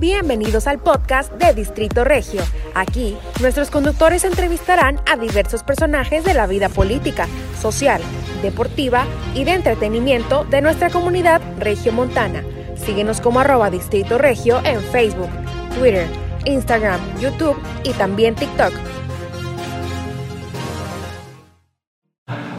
Bienvenidos al podcast de Distrito Regio. Aquí, nuestros conductores entrevistarán a diversos personajes de la vida política, social, deportiva y de entretenimiento de nuestra comunidad regiomontana. Síguenos como arroba Distrito Regio en Facebook, Twitter, Instagram, YouTube y también TikTok.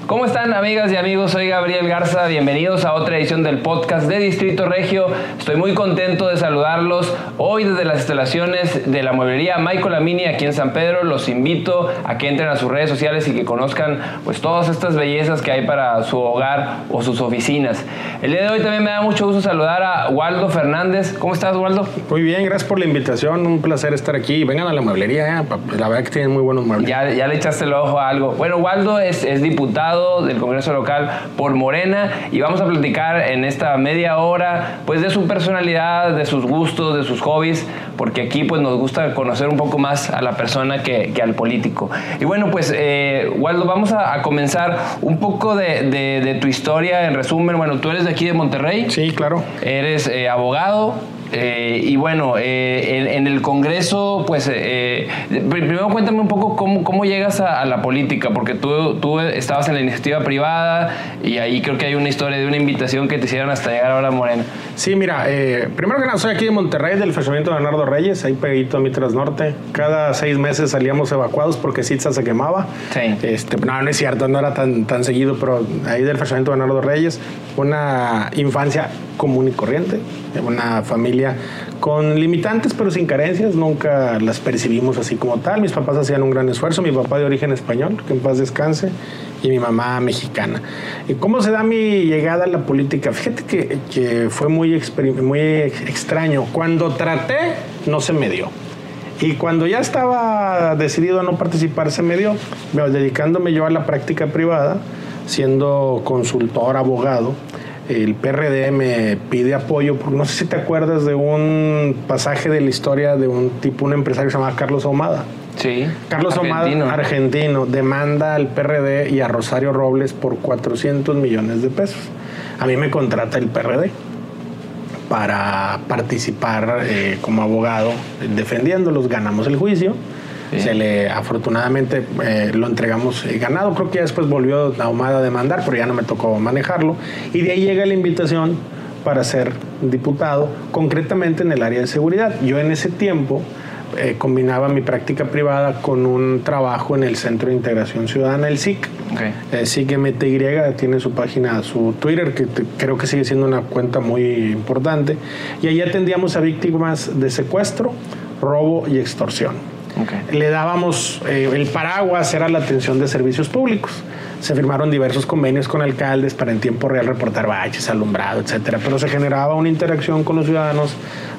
¿Cómo están amigas y amigos? Soy Gabriel Garza, bienvenidos a otra edición del podcast de Distrito Regio. Estoy muy contento de saludarlos hoy desde las instalaciones de la mueblería Michael Amini aquí en San Pedro. Los invito a que entren a sus redes sociales y que conozcan pues todas estas bellezas que hay para su hogar o sus oficinas. El día de hoy también me da mucho gusto saludar a Waldo Fernández. ¿Cómo estás, Waldo? Muy bien, gracias por la invitación. Un placer estar aquí. Vengan a la mueblería, ¿eh? la verdad que tienen muy buenos muebles. Ya, ya le echaste el ojo a algo. Bueno, Waldo es, es diputado del Congreso local por Morena y vamos a platicar en esta media hora pues de su personalidad, de sus gustos, de sus hobbies, porque aquí pues nos gusta conocer un poco más a la persona que, al político. Y bueno, pues eh, Waldo, vamos a, comenzar un poco de, tu historia en resumen. Bueno, tú eres de aquí de Monterrey. Sí, claro. Eres eh, abogado, eh, y bueno, eh, en, el Congreso, pues eh, primero cuéntame un poco cómo, cómo llegas a, la política, porque tú, tú estabas en la iniciativa privada y ahí creo que hay una historia de una invitación que te hicieron hasta llegar ahora a Morena. Sí, mira, primero que nada, soy aquí de Monterrey, del fraccionamiento de Bernardo Reyes, ahí pegadito a Mitras Norte. Cada seis meses salíamos evacuados porque Citza se quemaba. Sí. Este, no, no es cierto, no era tan, tan seguido, pero ahí del fraccionamiento de Bernardo Reyes, una infancia común y corriente, una familia con limitantes pero sin carencias, nunca las percibimos así como tal. Mis papás hacían un gran esfuerzo, mi papá de origen español, que en paz descanse, y mi mamá mexicana. ¿Y ¿Cómo se da mi llegada a la política? Fíjate que, que fue muy, muy extraño. Cuando traté, no se me dio. Y cuando ya estaba decidido a no participar, se me dio, dedicándome yo a la práctica privada, siendo consultor, abogado el PRD me pide apoyo, porque no sé si te acuerdas de un pasaje de la historia de un tipo, un empresario llamado Carlos Ahumada. Sí. Carlos argentino. argentino, demanda al PRD y a Rosario Robles por 400 millones de pesos. A mí me contrata el PRD para participar eh, como abogado defendiéndolos. Ganamos el juicio se le, afortunadamente, eh, lo entregamos eh, ganado. Creo que ya después volvió la Ahumada a demandar, pero ya no me tocó manejarlo. Y de ahí llega la invitación para ser diputado, concretamente en el área de seguridad. Yo en ese tiempo eh, combinaba mi práctica privada con un trabajo en el Centro de Integración Ciudadana, el SIC. Okay. SIC MTY tiene su página, su Twitter, que creo que sigue siendo una cuenta muy importante. Y ahí atendíamos a víctimas de secuestro, robo y extorsión. Le dábamos, eh, el paraguas era la atención de servicios públicos. Se firmaron diversos convenios con alcaldes para en tiempo real reportar baches, alumbrado, etcétera. Pero se generaba una interacción con los ciudadanos,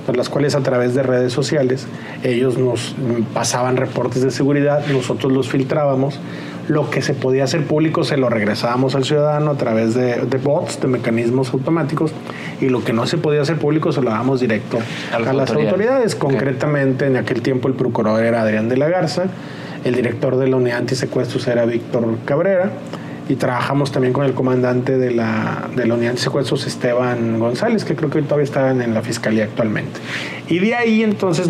por las cuales a través de redes sociales ellos nos pasaban reportes de seguridad, nosotros los filtrábamos lo que se podía hacer público se lo regresábamos al ciudadano a través de, bots, de mecanismos automáticos, y lo que no se podía hacer público se lo dábamos directo a, las autoridades. Concretamente, en aquel tiempo el procurador era Adrián de la Garza, el director de la unidad antisecuestros era Víctor Cabrera, y trabajamos también con el comandante de la, de la unidad de secuestros, Esteban González, que creo que todavía está en la fiscalía actualmente. Y de ahí entonces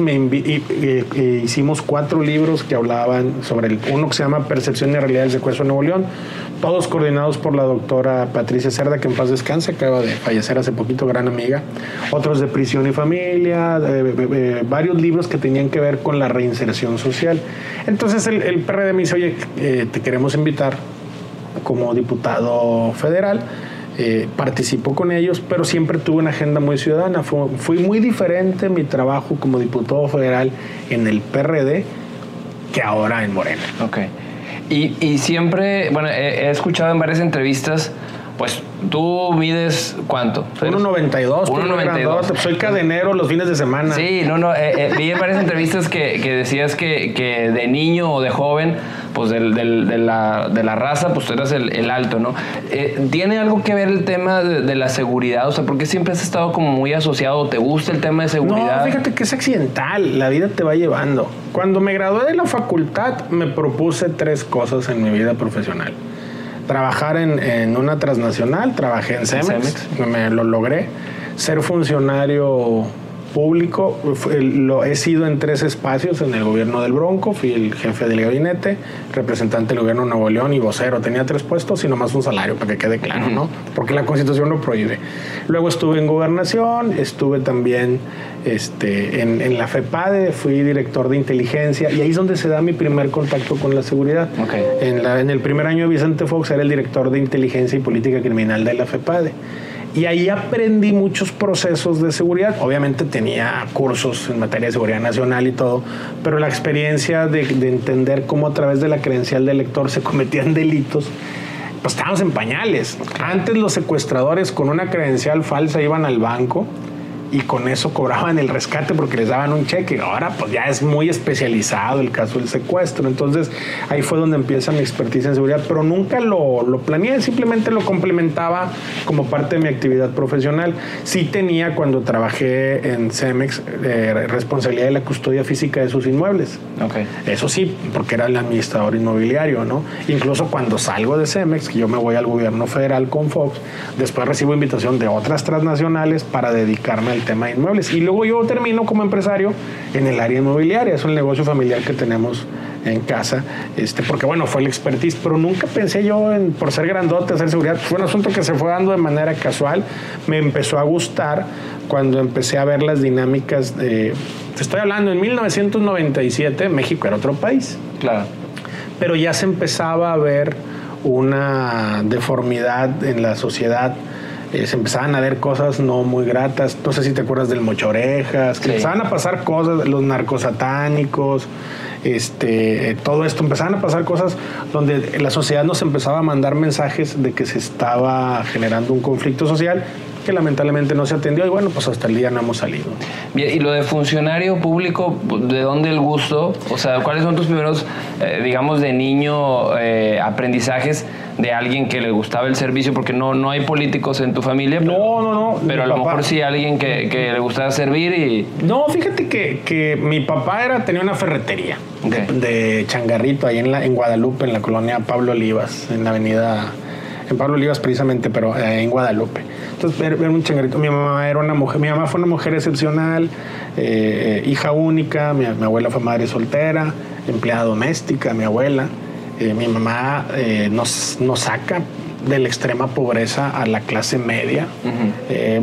hicimos cuatro libros que hablaban sobre el, uno que se llama Percepción y Realidad del Secuestro de Nuevo León, todos coordinados por la doctora Patricia Cerda, que en paz descanse, acaba de fallecer hace poquito, gran amiga. Otros de prisión y familia, varios libros que tenían que ver con la reinserción social. Entonces el, el PRD me dice, oye, eh, te queremos invitar como diputado federal. Eh, participo con ellos, pero siempre tuve una agenda muy ciudadana. Fui, muy diferente mi trabajo como diputado federal en el PRD que ahora en Morena. Ok. Y, y siempre, bueno, he, escuchado en varias entrevistas, pues tú mides cuánto? 1.92. 1.92. Soy cadenero los fines de semana. Sí, no, no. Eh, eh, vi en varias entrevistas que, que decías que, que de niño o de joven pues del, del, de, la, de, la, raza, pues tú eras el, el alto, ¿no? Eh, ¿Tiene algo que ver el tema de, la seguridad? O sea, ¿por qué siempre has estado como muy asociado? ¿Te gusta el tema de seguridad? No, fíjate que es accidental, la vida te va llevando. Cuando me gradué de la facultad, me propuse tres cosas en mi vida profesional. Trabajar en, en una transnacional, trabajé en Cemex, me lo logré. Ser funcionario público. Lo he sido en tres espacios en el gobierno del Bronco. Fui el jefe del gabinete, representante del gobierno de Nuevo León y vocero. Tenía tres puestos y nomás un salario, para que quede claro, ¿no? Porque la constitución lo prohíbe. Luego estuve en gobernación, estuve también este, en, la FEPADE, fui director de inteligencia y ahí es donde se da mi primer contacto con la seguridad. En, en el primer año de Vicente Fox era el director de inteligencia y política criminal de la FEPADE. Y ahí aprendí muchos procesos de seguridad. Obviamente tenía cursos en materia de seguridad nacional y todo, pero la experiencia de, entender cómo a través de la credencial del lector se cometían delitos, pues estábamos en pañales. Antes los secuestradores con una credencial falsa iban al banco y con eso cobraban el rescate porque les daban un cheque. Ahora pues ya es muy especializado el caso del secuestro. Entonces ahí fue donde empieza mi expertise en seguridad, pero nunca lo, lo planeé, simplemente lo complementaba como parte de mi actividad profesional. Sí tenía cuando trabajé en Cemex eh, responsabilidad de la custodia física de sus inmuebles. Okay. Eso sí, porque era el administrador inmobiliario, ¿no? Incluso cuando salgo de Cemex, que yo me voy al gobierno federal con Fox, después recibo invitación de otras transnacionales para dedicarme al tema de inmuebles. Y luego yo termino como empresario en el área inmobiliaria, es el negocio familiar que tenemos en casa, este, porque bueno, fue el expertise, pero nunca pensé yo en, por ser grandote, hacer seguridad, fue un asunto que se fue dando de manera casual, me empezó a gustar cuando empecé a ver las dinámicas de, te estoy hablando, en 1997 México era otro país. Claro. Pero ya se empezaba a ver una deformidad en la sociedad eh, se empezaban a ver cosas no muy gratas. No sé si te acuerdas del mochorejas, que empezaban a pasar cosas, los narcosatánicos, este, todo esto, empezaban a pasar cosas donde la sociedad nos empezaba a mandar mensajes de que se estaba generando un conflicto social que lamentablemente no se atendió y bueno, pues hasta el día no hemos salido. Bien, y lo de funcionario público, ¿de dónde el gusto? O sea, ¿cuáles son tus primeros, eh, digamos, de niño eh, aprendizajes de alguien que le gustaba el servicio? Porque no, no hay políticos en tu familia. no, no, no. Pero a lo mejor sí alguien que, que, le gustaba servir y... No, fíjate que, que mi papá era, tenía una ferretería de, changarrito ahí en, la, en Guadalupe, en la colonia Pablo Olivas, en la avenida... En Pablo Olivas precisamente, pero eh, en Guadalupe. Entonces era un changarrito. Mi mamá era una mujer, mi mamá fue una mujer excepcional, eh, hija única, mi, abuela fue madre soltera, empleada doméstica, mi abuela. Eh, mi mamá eh, nos, nos saca de la extrema pobreza a la clase media,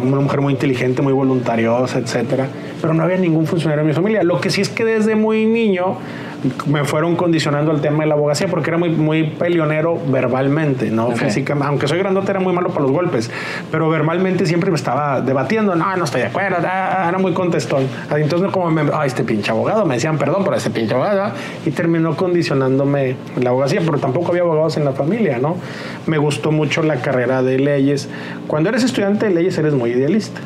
una mujer muy inteligente, muy voluntariosa, etcétera, pero no había ningún funcionario en mi familia. Lo que sí es que desde muy niño me fueron condicionando al tema de la abogacía porque era muy, muy peleonero verbalmente, no físicamente. Aunque soy grandote, era muy malo para los golpes, pero verbalmente siempre me estaba debatiendo. No, no estoy de acuerdo, era muy contestón. Entonces, como me, este pinche abogado, me decían perdón por ese pinche abogado, y terminó condicionándome la abogacía, pero tampoco había abogados en la familia, ¿no? Me gustó mucho la carrera de leyes. Cuando eres estudiante de leyes, eres muy idealista.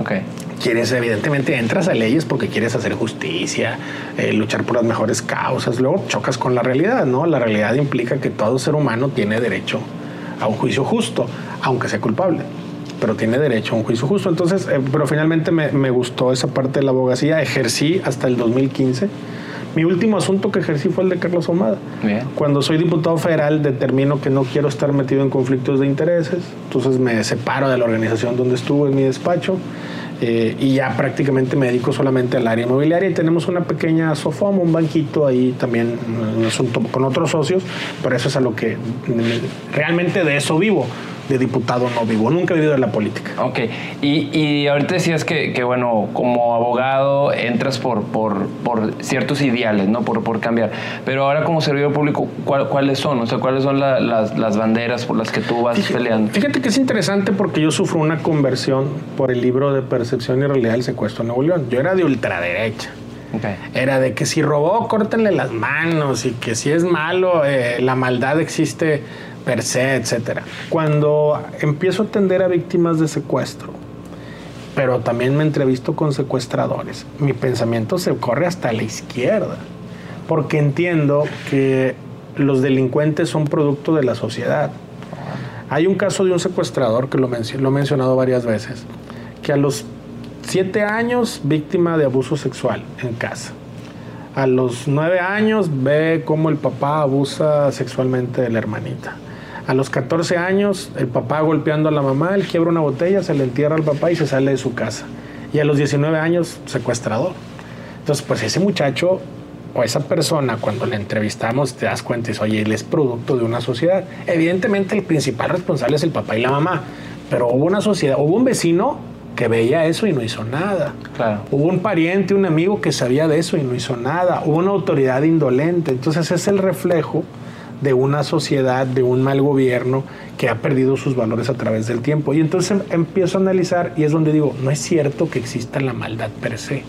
Okay quieres, evidentemente, entras a leyes porque quieres hacer justicia, eh, luchar por las mejores causas, luego chocas con la realidad, ¿no? La realidad implica que todo ser humano tiene derecho a un juicio justo, aunque sea culpable pero tiene derecho a un juicio justo. Entonces, eh, pero finalmente me, me, gustó esa parte de la abogacía, ejercí hasta el 2015. Mi último asunto que ejercí fue el de Carlos Omada. Cuando soy diputado federal determino que no quiero estar metido en conflictos de intereses, entonces me separo de la organización donde estuve en mi despacho eh, y ya prácticamente me dedico solamente al área inmobiliaria. Y tenemos una pequeña sofoma, un banquito ahí también, un asunto con otros socios, pero eso es a lo que realmente de eso vivo de diputado no vivo, nunca he vivido de la política. Ok, y, y ahorita decías que, que, bueno, como abogado entras por, por, por ciertos ideales, ¿no? Por, por, cambiar, pero ahora como servidor público, ¿cuáles son? O sea, ¿cuáles son las, las, banderas por las que tú vas peleando? Fíjate que es interesante porque yo sufro una conversión por el libro de Percepción y Realidad del Secuestro de Nuevo León. Yo era de ultraderecha. Okay. Era de que si robó, córtenle las manos y que si es malo, eh, la maldad existe per se, etcétera. Cuando empiezo a atender a víctimas de secuestro, pero también me entrevisto con secuestradores, mi pensamiento se corre hasta la izquierda, porque entiendo que los delincuentes son producto de la sociedad. Hay un caso de un secuestrador que lo, lo he mencionado varias veces, que a los siete años víctima de abuso sexual en casa. A los nueve años ve cómo el papá abusa sexualmente de la hermanita a los 14 años, el papá golpeando a la mamá, él quiebra una botella, se le entierra al papá y se sale de su casa. y a los 19 años secuestrador. Entonces, pues ese muchacho o esa persona, cuando le entrevistamos, te das cuenta, es, oye, él es producto de una sociedad. Evidentemente, el principal responsable es el papá y la mamá, pero hubo una sociedad, hubo un vecino que veía eso y no hizo nada. Claro. Hubo un pariente, un amigo que sabía de eso y no hizo nada. Hubo una autoridad indolente. Entonces, es el reflejo de una sociedad, de un mal gobierno que ha perdido sus valores a través del tiempo. Y entonces em- empiezo a analizar y es donde digo, no es cierto que exista la maldad per se.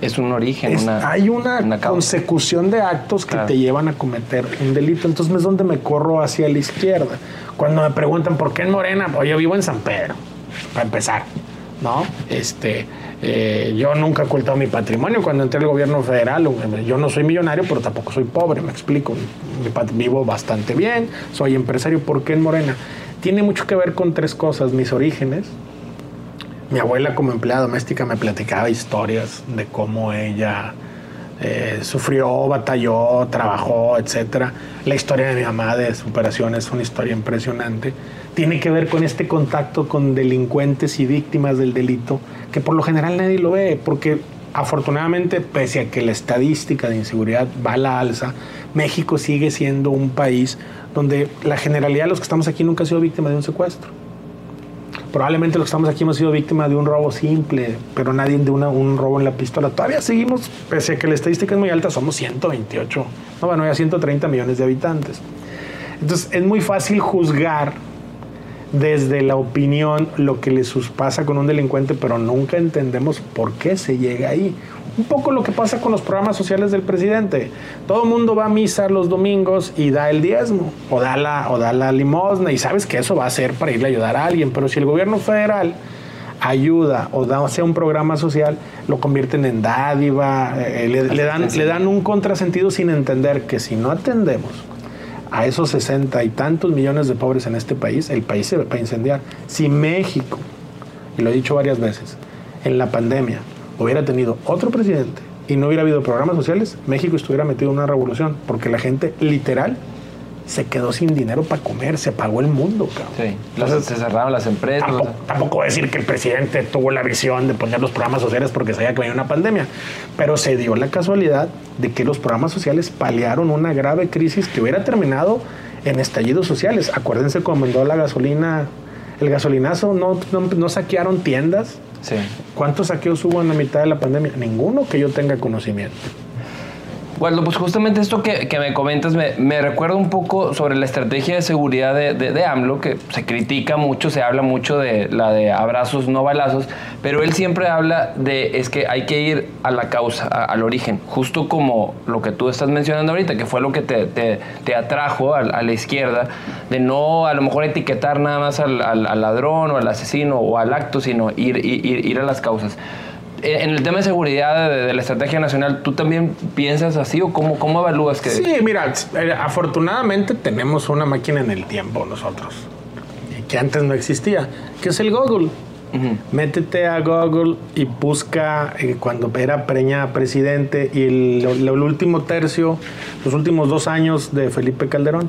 Es un origen, Es- una, hay una, consecución de actos que Claro. te llevan a cometer un delito. Entonces es donde me corro hacia la izquierda. Cuando me preguntan por qué en Morena, pues yo vivo en San Pedro, para empezar. ¿No? Este, eh, yo nunca he ocultado mi patrimonio. Cuando entré al gobierno federal, yo no soy millonario, pero tampoco soy pobre, me explico. Vivo bastante bien, soy empresario. ¿Por qué en Morena? Tiene mucho que ver con tres cosas: mis orígenes, mi abuela como empleada doméstica me platicaba historias de cómo ella eh, sufrió, batalló, trabajó, etcétera. La historia de mi mamá de superación es una historia impresionante. Tiene que ver con este contacto con delincuentes y víctimas del delito, que por lo general nadie lo ve, porque afortunadamente, pese a que la estadística de inseguridad va a la alza, México sigue siendo un país donde la generalidad de los que estamos aquí nunca ha sido víctima de un secuestro. Probablemente los que estamos aquí hemos sido víctimas de un robo simple, pero nadie de una- un robo en la pistola. Todavía seguimos, pese a que la estadística es muy alta, somos 128, no, bueno, ya 130 millones de habitantes. Entonces es muy fácil juzgar desde la opinión lo que les pasa con un delincuente, pero nunca entendemos por qué se llega ahí. Un poco lo que pasa con los programas sociales del presidente. Todo el mundo va a misa los domingos y da el diezmo o da, la, o da la limosna y sabes que eso va a ser para irle a ayudar a alguien, pero si el gobierno federal ayuda o da, sea un programa social, lo convierten en dádiva, eh, le, dan, le dan un contrasentido sin entender que si no atendemos a esos sesenta y tantos millones de pobres en este país, el país se va a incendiar. Si México, y lo he dicho varias veces, en la pandemia hubiera tenido otro presidente y no hubiera habido programas sociales, México estuviera metido en una revolución, porque la gente literal se quedó sin dinero para comer, se apagó el mundo, cabrón. Sí, Entonces, se cerraron las empresas. Tampoco, decir que el presidente tuvo la visión de poner los programas sociales porque sabía que venía una pandemia, pero se dio la casualidad de que los programas sociales paliaron una grave crisis que hubiera terminado en estallidos sociales. Acuérdense cuando mandó la gasolina, el gasolinazo, no, no, no saquearon tiendas. Sí. ¿Cuántos saqueos hubo en la mitad de la pandemia? Ninguno que yo tenga conocimiento. Bueno, pues justamente esto que, que me comentas me, me recuerda un poco sobre la estrategia de seguridad de, de, AMLO, que se critica mucho, se habla mucho de la de abrazos, no balazos, pero él siempre habla de es que hay que ir a la causa, al origen, justo como lo que tú estás mencionando ahorita, que fue lo que te, te- atrajo a, a la izquierda, de no a lo mejor etiquetar nada más al, al- al ladrón o al asesino o al acto, sino ir, ir, ir a las causas. Eh, En el tema de seguridad de, de la estrategia nacional, ¿tú también piensas así o cómo, cómo evalúas que... Sí, mira, eh, afortunadamente tenemos una máquina en el tiempo nosotros, que antes no existía, que es el Google. Métete a Google y busca eh, cuando era Preña presidente y el, el último tercio, los últimos dos años de Felipe Calderón.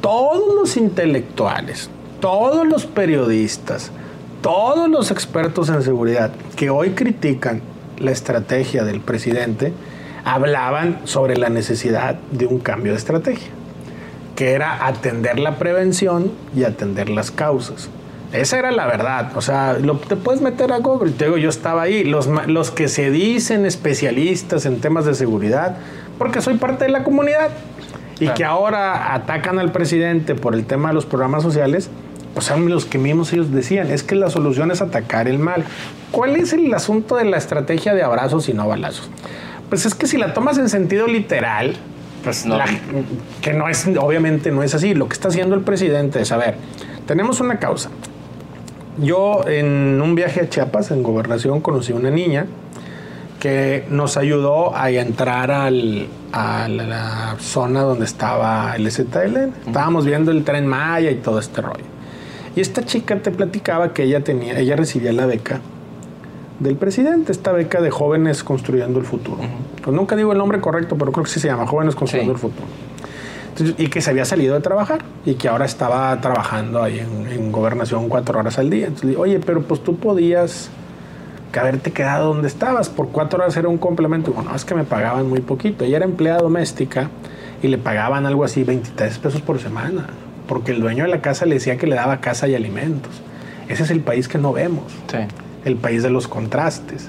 Todos los intelectuales, todos los periodistas, todos los expertos en seguridad que hoy critican la estrategia del presidente, hablaban sobre la necesidad de un cambio de estrategia, que era atender la prevención y atender las causas. Esa era la verdad. O sea, lo, te puedes meter a Google. Te digo, yo estaba ahí. Los, los que se dicen especialistas en temas de seguridad, porque soy parte de la comunidad, y Claro. que ahora atacan al presidente por el tema de los programas sociales, pues son los que mismos ellos decían, es que la solución es atacar el mal. ¿Cuál es el asunto de la estrategia de abrazos y no balazos? Pues es que si la tomas en sentido literal, pues No. la- que no es, obviamente no es así. Lo que está haciendo el presidente es, a ver, tenemos una causa. Yo en un viaje a Chiapas, en gobernación, conocí una niña que nos ayudó a entrar al- a la zona donde estaba el ZLN. Estábamos viendo el tren Maya y todo este rollo. Y esta chica te platicaba que ella tenía, ella recibía la beca del presidente, esta beca de jóvenes construyendo el futuro. Pues nunca digo el nombre correcto, pero creo que sí se llama Jóvenes construyendo Sí. el futuro. Entonces, y que se había salido de trabajar y que ahora estaba trabajando ahí en, en gobernación cuatro horas al día. Entonces, oye, pero pues tú podías que haberte quedado donde estabas. Por cuatro horas era un complemento. Bueno, es que me pagaban muy poquito. Ella era empleada doméstica y le pagaban algo así, 23 pesos por semana. Porque el dueño de la casa le decía que le daba casa y alimentos. Ese es el país que no vemos. El país de los contrastes.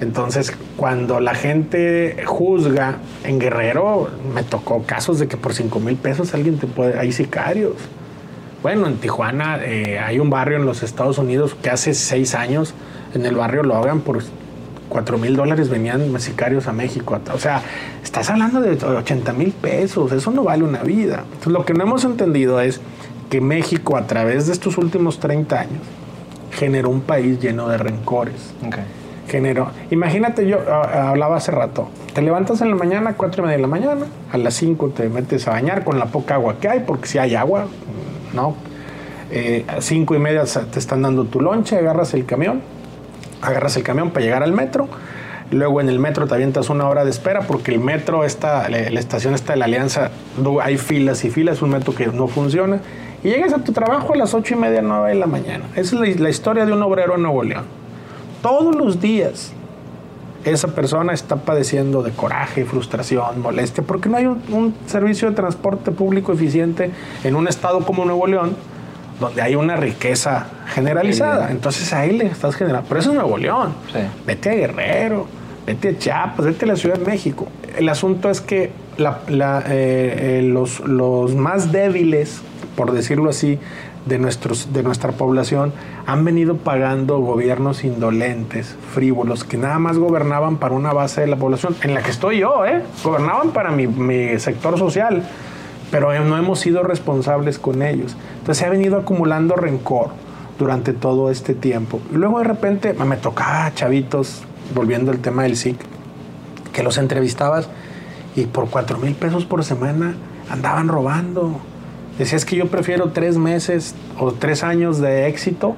Entonces, cuando la gente juzga en Guerrero, me tocó casos de que por 5 mil pesos alguien te puede. Hay sicarios. Bueno, en Tijuana eh, hay un barrio en los Estados Unidos que hace seis años en el barrio lo hagan por 4 mil dólares venían sicarios a México. O sea, estás hablando de 80 mil pesos, eso no vale una vida. Entonces, lo que no hemos entendido es que México, a través de estos últimos 30 años, generó un país lleno de rencores. Generó. Imagínate, yo hablaba hace rato, te levantas en la mañana, 4 y media de la mañana, a las 5 te metes a bañar con la poca agua que hay, porque si hay agua, ¿no? Eh, a 5 y media te están dando tu lonche, agarras el camión, agarras el camión para llegar al metro. Luego en el metro te avientas una hora de espera porque el metro está, la, estación está de la Alianza, hay filas y filas, un metro que no funciona. Y llegas a tu trabajo a las ocho y media, nueve de la mañana. Esa es la, historia de un obrero en Nuevo León. Todos los días esa persona está padeciendo de coraje, frustración, molestia, porque no hay un servicio de transporte público eficiente en un estado como Nuevo León donde hay una riqueza generalizada. Entonces ahí le estás generando. Pero eso es Nuevo León. Vete a Guerrero, vete a Chiapas, vete a la Ciudad de México. El asunto es que eh, eh, los, los más débiles, por decirlo así, de, nuestros, de nuestra población han venido pagando gobiernos indolentes, frívolos, que nada más gobernaban para una base de la población, en la que estoy yo, ¿eh? Gobernaban para mi, mi sector social pero no hemos sido responsables con ellos. Entonces se ha venido acumulando rencor durante todo este tiempo. Y luego de repente me tocaba chavitos, volviendo al tema del SIC, que los entrevistabas y por cuatro mil pesos por semana andaban robando. Decías que yo prefiero tres meses o tres años de éxito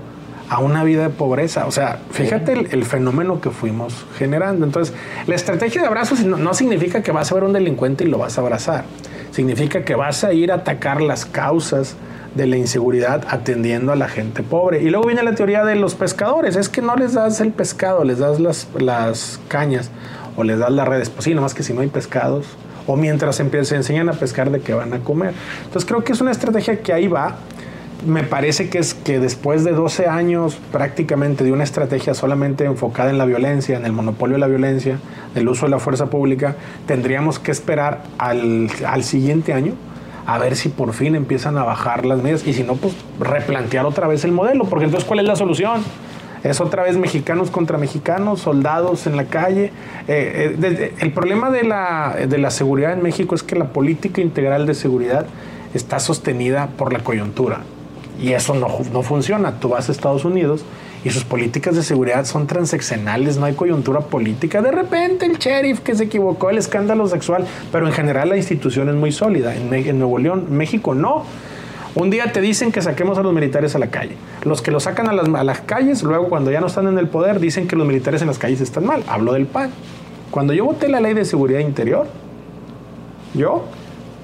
a una vida de pobreza. O sea, fíjate el, fenómeno que fuimos generando. Entonces, la estrategia de abrazos no, no significa que vas a ver un delincuente y lo vas a abrazar significa que vas a ir a atacar las causas de la inseguridad atendiendo a la gente pobre. Y luego viene la teoría de los pescadores, es que no les das el pescado, les das las, las cañas o les das las redes. Pues sí, nomás que si no hay pescados, o mientras se enseñan a pescar de qué van a comer. Entonces creo que es una estrategia que ahí va me parece que es que después de 12 años prácticamente de una estrategia solamente enfocada en la violencia, en el monopolio de la violencia, del uso de la fuerza pública, tendríamos que esperar al, al siguiente año a ver si por fin empiezan a bajar las medidas y si no, pues replantear otra vez el modelo, porque entonces ¿cuál es la solución? Es otra vez mexicanos contra mexicanos, soldados en la calle. Eh, eh, el problema de la, de la seguridad en México es que la política integral de seguridad está sostenida por la coyuntura. Y eso no, no funciona. Tú vas a Estados Unidos y sus políticas de seguridad son transeccionales, no hay coyuntura política. De repente el sheriff que se equivocó, el escándalo sexual, pero en general la institución es muy sólida. En, Nuevo León, México no. Un día te dicen que saquemos a los militares a la calle. Los que los sacan a las, a las calles, luego cuando ya no están en el poder, dicen que los militares en las calles están mal. Hablo del PAN. Cuando yo voté la ley de seguridad interior, yo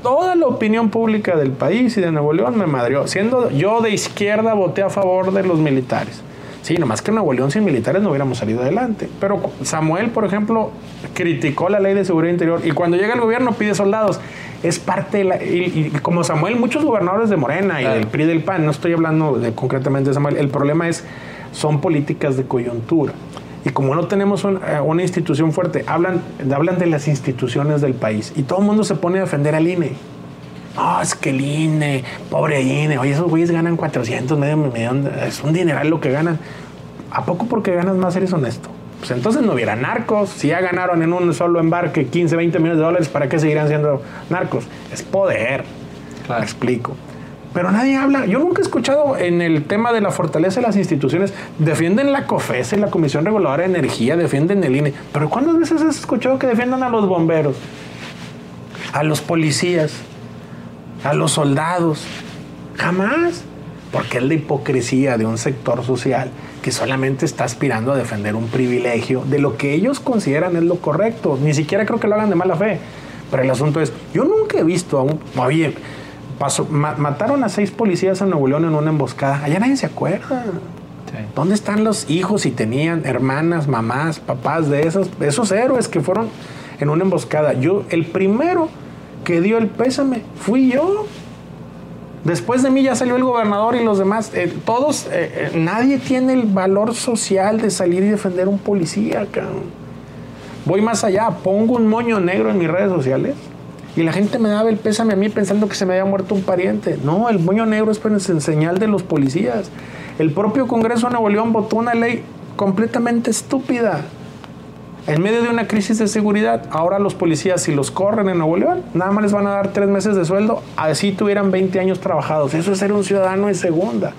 toda la opinión pública del país y de Nuevo León me madrió. Siendo yo de izquierda, voté a favor de los militares. Sí, nomás que en Nuevo León sin militares no hubiéramos salido adelante. Pero Samuel, por ejemplo, criticó la ley de seguridad interior y cuando llega el gobierno pide soldados. Es parte de la. Y, como Samuel, muchos gobernadores de Morena y del PRI del PAN, no estoy hablando de, concretamente de Samuel, el problema es, son políticas de coyuntura. Y como no tenemos eh, una institución fuerte, hablan, hablan de las instituciones del país. Y todo el mundo se pone a defender al INE. No, es que el INE, pobre INE, oye, esos güeyes ganan 400, medio millón, es un dineral lo que ganan. ¿A poco porque ganas más eres honesto? Pues entonces no hubiera narcos. Si ya ganaron en un solo embarque 15, 20 millones de dólares, ¿para qué seguirán siendo narcos? Es poder. Claro. explico pero nadie habla. Yo nunca he escuchado en el tema de la fortaleza de las instituciones, defienden la COFESE, la Comisión Reguladora de Energía, defienden el INE, pero ¿cuántas veces has escuchado que defiendan a los bomberos, a los policías, a los soldados? Jamás. Porque es la hipocresía de un sector social que solamente está aspirando a defender un privilegio de lo que ellos consideran es lo correcto. Ni siquiera creo que lo hagan de mala fe. Pero el asunto es, yo nunca he visto a un... Oye, mataron a seis policías en Nuevo León en una emboscada. Allá nadie se acuerda. ¿Dónde están los hijos si tenían hermanas, mamás, papás de esos, esos héroes que fueron en una emboscada? Yo, el primero que dio el pésame fui yo. Después de mí ya salió el gobernador y los demás. Eh, todos, eh, eh, nadie tiene el valor social de salir y defender a un policía, cabrón. Voy más allá, pongo un moño negro en mis redes sociales y la gente me daba el pésame a mí pensando que se me había muerto un pariente. No, el moño negro es en señal de los policías. El propio Congreso de Nuevo León votó una ley completamente estúpida. En medio de una crisis de seguridad, ahora los policías, si los corren en Nuevo León, nada más les van a dar tres meses de sueldo, así tuvieran 20 años trabajados. Eso es ser un ciudadano de segunda.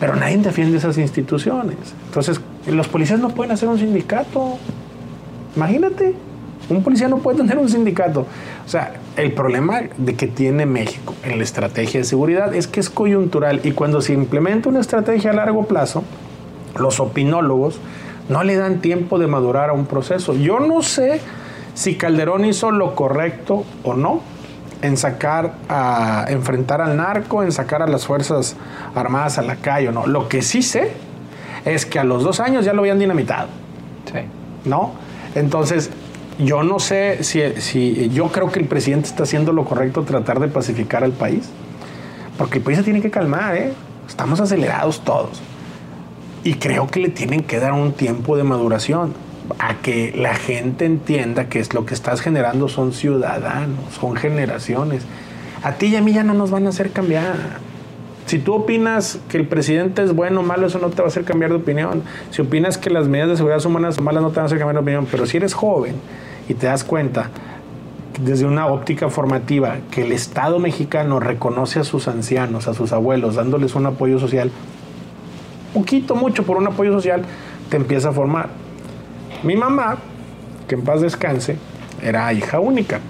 Pero nadie defiende esas instituciones. Entonces, los policías no pueden hacer un sindicato. Imagínate, un policía no puede tener un sindicato. O sea, el problema de que tiene México en la estrategia de seguridad es que es coyuntural y cuando se implementa una estrategia a largo plazo, los opinólogos no le dan tiempo de madurar a un proceso. Yo no sé si Calderón hizo lo correcto o no en sacar a enfrentar al narco, en sacar a las fuerzas armadas a la calle o no. Lo que sí sé es que a los dos años ya lo habían dinamitado. Sí. ¿No? Entonces, yo no sé si, si, yo creo que el presidente está haciendo lo correcto tratar de pacificar al país, porque el país se tiene que calmar, ¿eh? estamos acelerados todos. Y creo que le tienen que dar un tiempo de maduración a que la gente entienda que es lo que estás generando son ciudadanos, son generaciones. A ti y a mí ya no nos van a hacer cambiar. Si tú opinas que el presidente es bueno o malo, eso no te va a hacer cambiar de opinión. Si opinas que las medidas de seguridad son o malas, no te van a hacer cambiar de opinión. Pero si eres joven y te das cuenta desde una óptica formativa que el Estado mexicano reconoce a sus ancianos, a sus abuelos, dándoles un apoyo social, poquito, mucho por un apoyo social, te empieza a formar. Mi mamá, que en paz descanse, era hija única.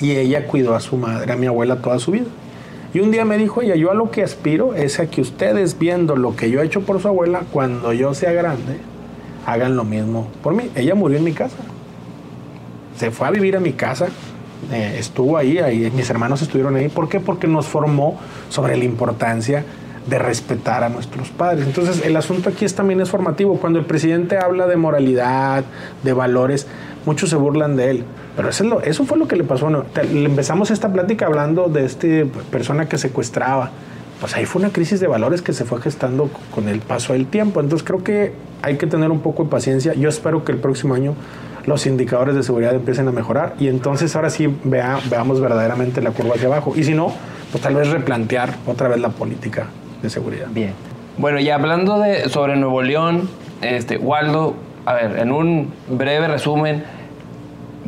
Y ella cuidó a su madre, a mi abuela, toda su vida. Y un día me dijo ella, yo a lo que aspiro es a que ustedes viendo lo que yo he hecho por su abuela, cuando yo sea grande, hagan lo mismo por mí. Ella murió en mi casa. Se fue a vivir a mi casa, eh, estuvo ahí, ahí, mis hermanos estuvieron ahí. ¿Por qué? Porque nos formó sobre la importancia de respetar a nuestros padres. Entonces, el asunto aquí es, también es formativo. Cuando el presidente habla de moralidad, de valores, muchos se burlan de él. Pero eso, eso fue lo que le pasó. empezamos esta plática hablando de esta persona que secuestraba. Pues ahí fue una crisis de valores que se fue gestando con el paso del tiempo. Entonces creo que hay que tener un poco de paciencia. Yo espero que el próximo año los indicadores de seguridad empiecen a mejorar y entonces ahora sí veamos verdaderamente la curva hacia abajo. Y si no, pues tal vez replantear otra vez la política de seguridad. Bien. Bueno, y hablando de, sobre Nuevo León, este, Waldo, a ver, en un breve resumen,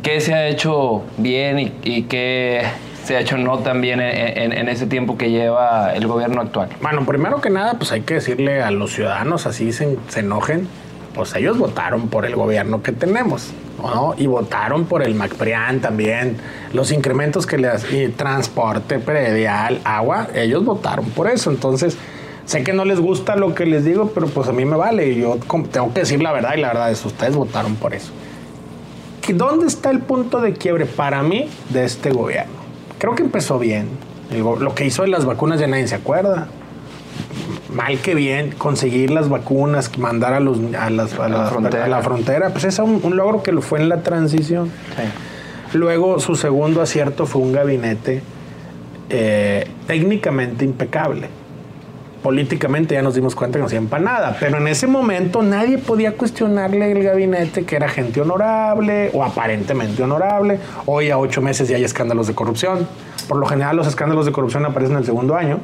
¿qué se ha hecho bien y, qué se ha hecho no tan bien en, ese tiempo que lleva el gobierno actual? Bueno, primero que nada, pues hay que decirle a los ciudadanos, así se, enojen, pues ellos votaron por el gobierno que tenemos. ¿no? Y votaron por el MacPrian también. Los incrementos que le y transporte, predial, agua, ellos votaron por eso. Entonces, sé que no les gusta lo que les digo, pero pues a mí me vale. Yo tengo que decir la verdad y la verdad es ustedes votaron por eso. ¿Dónde está el punto de quiebre para mí de este gobierno? Creo que empezó bien. Lo que hizo de las vacunas ya nadie se acuerda. Mal que bien, conseguir las vacunas, mandar a, los, a, la, frontera. pues es un, logro que lo fue en la transición. Luego su segundo acierto fue un gabinete eh, técnicamente impecable políticamente ya nos dimos cuenta que no sirven para nada, pero en ese momento nadie podía cuestionarle el gabinete que era gente honorable o aparentemente honorable. Hoy a ocho meses ya hay escándalos de corrupción. Por lo general los escándalos de corrupción aparecen en el segundo año.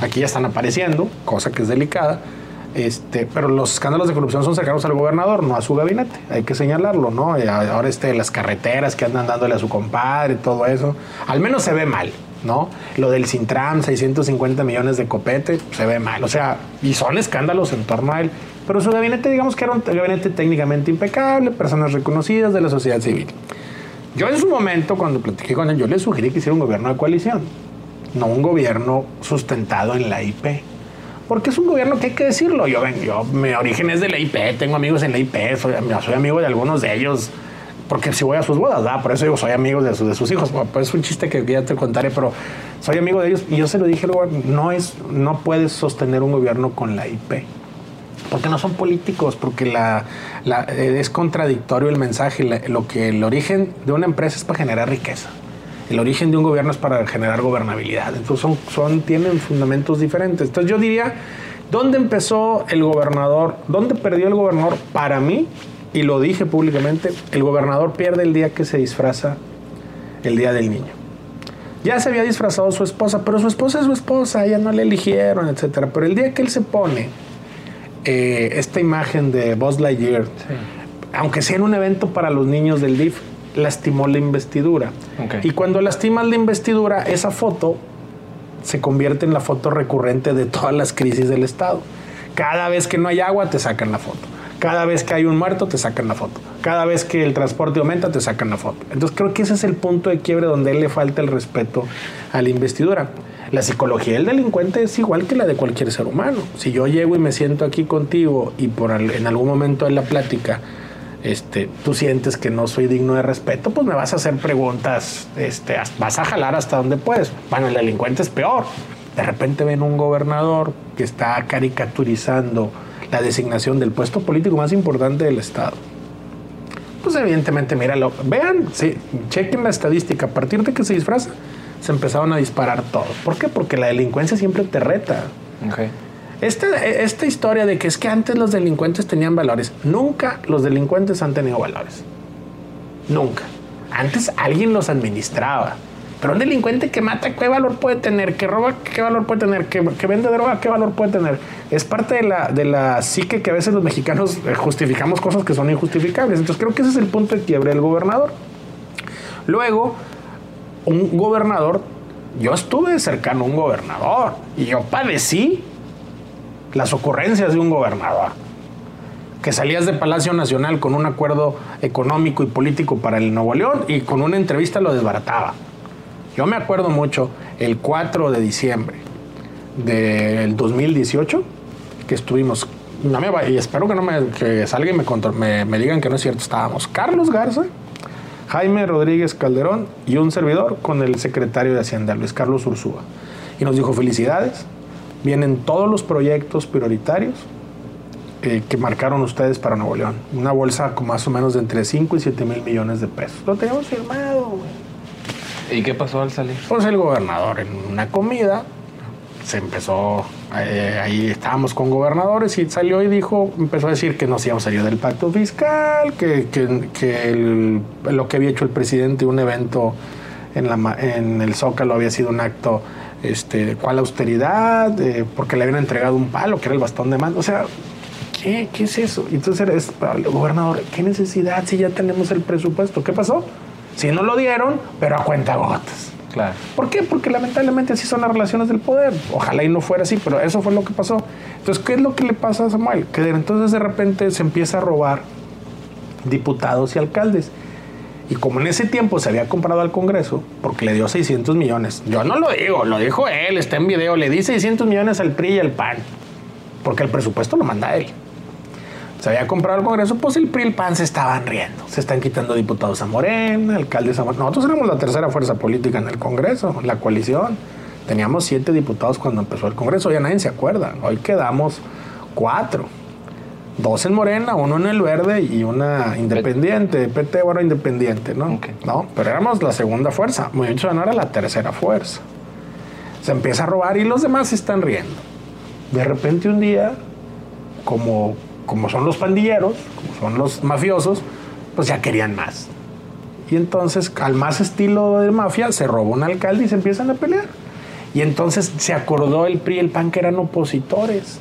Aquí ya están apareciendo, cosa que es delicada. Este, pero los escándalos de corrupción son cercanos al gobernador, no a su gabinete, hay que señalarlo, ¿no? Ahora este, las carreteras que andan dándole a su compadre, todo eso, al menos se ve mal, ¿no? Lo del Sintram, 650 millones de copete, se ve mal. O sea, y son escándalos en torno a él. Pero su gabinete, digamos que era un gabinete técnicamente impecable, personas reconocidas de la sociedad civil. Yo en su momento, cuando platiqué con él, yo le sugerí que hiciera un gobierno de coalición, no un gobierno sustentado en la IP. Porque es un gobierno que hay que decirlo. Yo, ven, yo mi origen es de la IP, tengo amigos en la IP, soy, amigo de algunos de ellos porque si voy a sus bodas, ¿verdad? Por eso digo, soy amigo de, de sus hijos. Pues es un chiste que ya te contaré, pero soy amigo de ellos. Y yo se lo dije, no, es, no puedes sostener un gobierno con la IP. Porque no son políticos, porque eh, es contradictorio el mensaje. La- lo que el origen de una empresa es para generar riqueza. El origen de un gobierno es para generar gobernabilidad. Entonces son, son, tienen fundamentos diferentes. Entonces yo diría, ¿dónde empezó el gobernador? ¿Dónde perdió el gobernador? Para mí, y lo dije públicamente, el gobernador pierde el día que se disfraza el día del niño. Ya se había disfrazado su esposa, pero su esposa es su esposa, ella no le eligieron, etcétera. Pero el día que él se pone eh, esta imagen de Buzz Lightyear, aunque sea en un evento para los niños del DIF, lastimó la investidura. Y cuando lastimas la investidura, esa foto se convierte en la foto recurrente de todas las crisis del Estado. Cada vez que no hay agua, te sacan la foto. Cada vez que hay un muerto, te sacan la foto. Cada vez que el transporte aumenta, te sacan la foto. Entonces creo que ese es el punto de quiebre donde le falta el respeto a la investidura. La psicología del delincuente es igual que la de cualquier ser humano. Si yo llego y me siento aquí contigo y por en algún momento de la plática este, tú sientes que no soy digno de respeto, pues me vas a hacer preguntas, este, as- vas a jalar hasta donde puedes. Bueno, el delincuente es peor. De repente ven un gobernador que está caricaturizando la designación del puesto político más importante del Estado. Pues evidentemente, míralo, vean, sí, chequen la estadística, a partir de que se disfraza, se empezaron a disparar todos. ¿Por qué? Porque la delincuencia siempre te reta. Ok. Esta, esta historia de que es que antes los delincuentes tenían valores, nunca los delincuentes han tenido valores. Nunca. Antes alguien los administraba. Pero un delincuente que mata, ¿qué valor puede tener? Que roba, ¿qué valor puede tener? Que, vende droga, ¿qué valor puede tener? Es parte de la, de la psique que a veces los mexicanos eh, justificamos cosas que son injustificables. Entonces creo que ese es el punto de quiebre del gobernador. Luego, un gobernador, yo estuve cercano a un gobernador y yo padecí las ocurrencias de un gobernador. Que salías de Palacio Nacional con un acuerdo económico y político para el Nuevo León y con una entrevista lo desbarataba. Yo me acuerdo mucho el 4 de diciembre del 2018 que estuvimos, no me va- y espero que no me que salga y me, me, me digan que no es cierto, estábamos Carlos Garza, Jaime Rodríguez Calderón y un servidor con el secretario de Hacienda, Luis Carlos Ursúa. Y nos dijo, felicidades, vienen todos los proyectos prioritarios eh, que marcaron ustedes para Nuevo León. Una bolsa con más o menos de entre 5 y 7 mil millones de pesos. Lo teníamos firmado, güey. ¿Y qué pasó al salir? Pues el gobernador en una comida se empezó, eh, ahí estábamos con gobernadores y salió y dijo, empezó a decir que nos íbamos a salir del pacto fiscal, que, que- que el- lo que había hecho el presidente, un evento en, la, en el Zócalo había sido un acto, este, ¿cuál austeridad? Eh, porque le habían entregado un palo, que era el bastón de mando. O sea, ¿qué, qué es eso? Y Entonces es, gobernador, ¿qué necesidad si ya tenemos el presupuesto? ¿Qué pasó? Si no lo dieron, pero a cuenta gotas. Claro. ¿Por qué? Porque lamentablemente así son las relaciones del poder. Ojalá y no fuera así, pero eso fue lo que pasó. Entonces, ¿qué es lo que le pasa a Samuel? Que entonces de repente se empieza a robar diputados y alcaldes. Y como en ese tiempo se había comprado al Congreso, porque le dio 600 millones, yo no lo digo, lo dijo él, está en video, le di 600 millones al PRI y al PAN, porque el presupuesto lo manda él. Se había comprado el Congreso, pues el PRI y el PAN se estaban riendo. Se están quitando diputados a Morena, alcaldes a Morena. Nosotros éramos la tercera fuerza política en el Congreso, la coalición. Teníamos siete diputados cuando empezó el Congreso, ya nadie se acuerda. Hoy quedamos cuatro. Dos en Morena, uno en el Verde y una independiente, PT, bueno, independiente, ¿no? No, pero éramos la segunda fuerza. Movimiento Ciudadano era la tercera fuerza. Se empieza a robar y los demás se están riendo. De repente un día, como, como son los pandilleros, como son los mafiosos, pues ya querían más. Y entonces, al más estilo de mafia, se robó un alcalde y se empiezan a pelear. Y entonces se acordó el PRI y el PAN que eran opositores.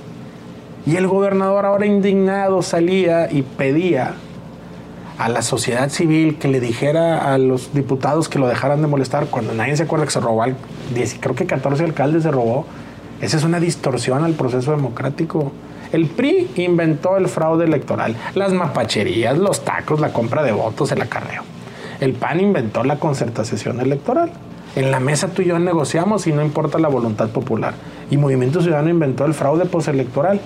Y el gobernador ahora indignado salía y pedía a la sociedad civil que le dijera a los diputados que lo dejaran de molestar cuando nadie se acuerda que se robó, al, 10 creo que 14 alcaldes se robó. Esa es una distorsión al proceso democrático. El PRI inventó el fraude electoral, las mapacherías, los tacos, la compra de votos, el acarreo. El PAN inventó la concertación electoral. En la mesa tú y yo negociamos y no importa la voluntad popular. Y Movimiento Ciudadano inventó el fraude postelectoral.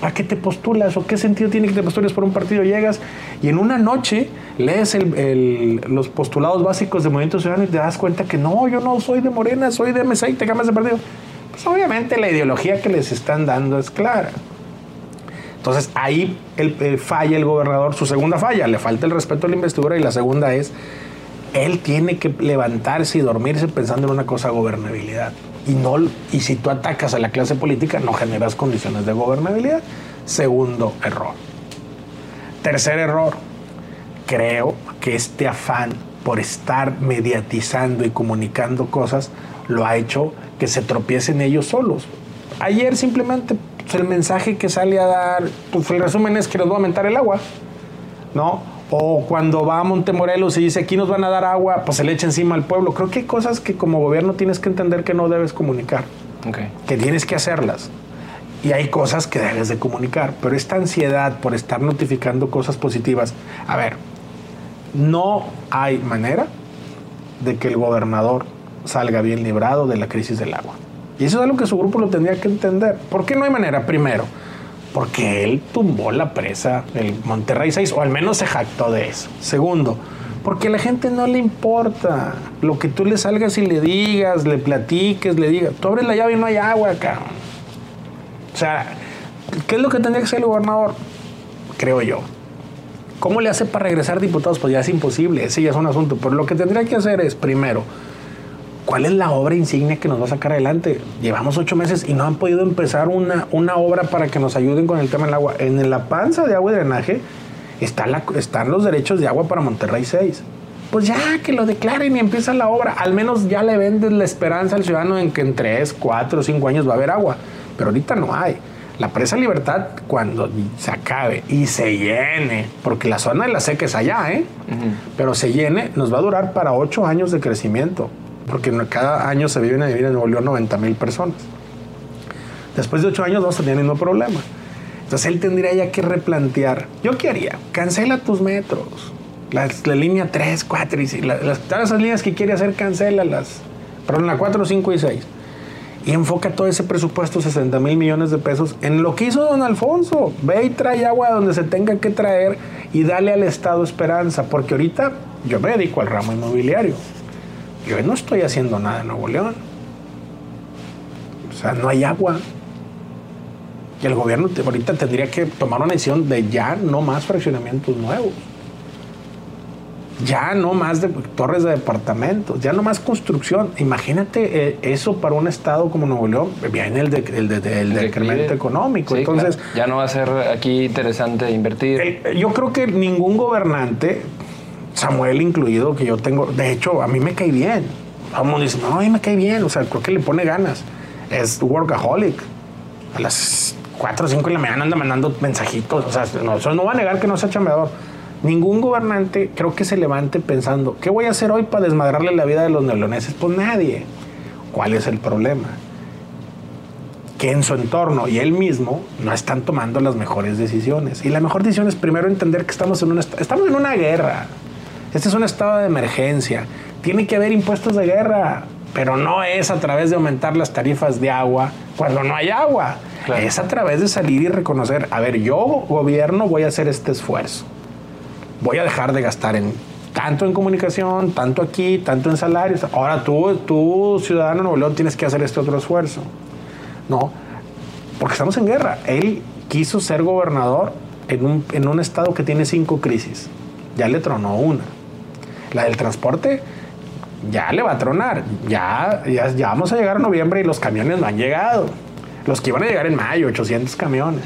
¿Para qué te postulas? ¿O qué sentido tiene que te postules por un partido? Llegas y en una noche lees los postulados básicos de Movimiento Ciudadano y te das cuenta que no, yo no soy de Morena, soy de MSA y te cambias de partido. Pues obviamente la ideología que les están dando es clara. Entonces ahí el, falla el gobernador, su segunda falla, le falta el respeto a la investidura y la segunda es, él tiene que levantarse y dormirse pensando en una cosa, gobernabilidad. Y, no, y si tú atacas a la clase política, no generas condiciones de gobernabilidad. Segundo error. Tercer error, creo que este afán por estar mediatizando y comunicando cosas lo ha hecho que se tropiecen ellos solos. Ayer simplemente pues, el mensaje que sale a dar, pues el resumen es que nos va a aumentar el agua, ¿no? O cuando va a Montemorelos y dice aquí nos van a dar agua, pues se le echa encima al pueblo. Creo que hay cosas que como gobierno tienes que entender que no debes comunicar, que tienes que hacerlas. Y hay cosas que debes de comunicar, pero esta ansiedad por estar notificando cosas positivas, a ver, no hay manera de que el gobernador salga bien librado de la crisis del agua. Y eso es algo que su grupo lo tendría que entender. ¿Por qué no hay manera? Primero, porque él tumbó la presa del Monterrey 6, o al menos se jactó de eso. Segundo, porque a la gente no le importa lo que tú le salgas y le digas, le platiques, le digas. Tú abres la llave y no hay agua acá. O sea, ¿qué es lo que tendría que hacer el gobernador? Creo yo. ¿Cómo le hace para regresar diputados? Pues ya es imposible, ese ya es un asunto. Pero lo que tendría que hacer es, primero, ¿cuál es la obra insignia que nos va a sacar adelante? Llevamos ocho meses y no han podido empezar una, una obra para que nos ayuden con el tema del agua. En la panza de agua y drenaje está la, están los derechos de agua para Monterrey 6. Pues ya que lo declaren y empieza la obra. Al menos ya le vendes la esperanza al ciudadano en que en tres, cuatro, cinco años va a haber agua. Pero ahorita no hay. La presa Libertad, cuando se acabe y se llene, porque la zona de la seca es allá, ¿eh? Pero se llene, nos va a durar para ocho años de crecimiento, porque cada año se viven a vivir en Nuevo León 90 mil personas. Después de ocho años vamos a tener el mismo problema. Entonces él tendría ya que replantear. ¿Yo qué haría? Cancela tus metros. La, línea 3, 4 y 6. las, todas esas líneas que quiere hacer, cancélalas. Perdón, la 4, 5 y 6 y enfoca todo ese presupuesto, 60 mil millones de pesos, en lo que hizo don Alfonso. Ve y trae agua donde se tenga que traer y dale al Estado esperanza, porque ahorita yo me dedico al ramo inmobiliario. Yo no estoy haciendo nada en Nuevo León. O sea, no hay agua. Y el gobierno ahorita tendría que tomar una decisión de ya no más fraccionamientos nuevos ya no más de torres de departamentos, ya no más construcción. Imagínate eh, eso para un estado como Nuevo León, viene el, el, decremento económico. Entonces, ya no va a ser aquí interesante invertir. yo creo que ningún gobernante, Samuel incluido, que yo tengo, de hecho, a mí me cae bien. Vamos, dice, no, a mí me cae bien, o sea, creo que le pone ganas. Es workaholic. A las 4 o 5 de la mañana anda mandando mensajitos, o sea, no, eso no va a negar que no sea chambeador Ningún gobernante creo que se levante pensando, ¿qué voy a hacer hoy para desmadrarle la vida de los neoloneses? Pues nadie. ¿Cuál es el problema? Que en su entorno y él mismo no están tomando las mejores decisiones. Y la mejor decisión es primero entender que estamos en una, estamos en una guerra. Este es un estado de emergencia. Tiene que haber impuestos de guerra, pero no es a través de aumentar las tarifas de agua cuando no hay agua. Es a través de salir y reconocer, a ver, yo gobierno voy a hacer este esfuerzo voy a dejar de gastar en tanto en comunicación, tanto aquí, tanto en salarios. Ahora tú, tú ciudadano de Nuevo León, tienes que hacer este otro esfuerzo. No, porque estamos en guerra. Él quiso ser gobernador en un, en un estado que tiene cinco crisis. Ya le tronó una. La del transporte ya le va a tronar. Ya, ya, ya, vamos a llegar a noviembre y los camiones no han llegado. Los que iban a llegar en mayo, 800 camiones.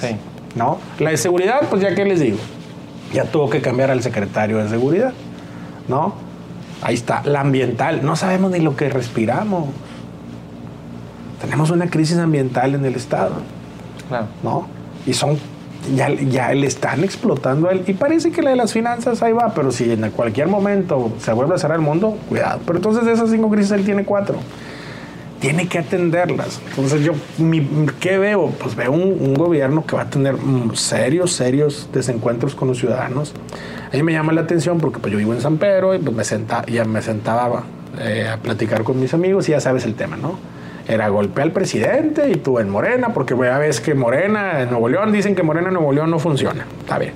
¿No? La de seguridad, pues ya que les digo ya tuvo que cambiar al secretario de seguridad, ¿no? Ahí está, la ambiental, no sabemos ni lo que respiramos. Tenemos una crisis ambiental en el Estado, ¿no? Y son, ya, ya le están explotando a él. Y parece que la de las finanzas ahí va, pero si en cualquier momento se vuelve a cerrar el mundo, cuidado. Pero entonces de esas cinco crisis él tiene cuatro tiene que atenderlas. Entonces yo, ¿qué veo? Pues veo un, gobierno que va a tener mm, serios, serios desencuentros con los ciudadanos. A mí me llama la atención porque pues yo vivo en San Pedro y pues me sentaba, ya me sentaba eh, a platicar con mis amigos y ya sabes el tema, ¿no? Era golpe al presidente y tú en Morena, porque ya ves que Morena en Nuevo León dicen que Morena en Nuevo León no funciona. Está bien.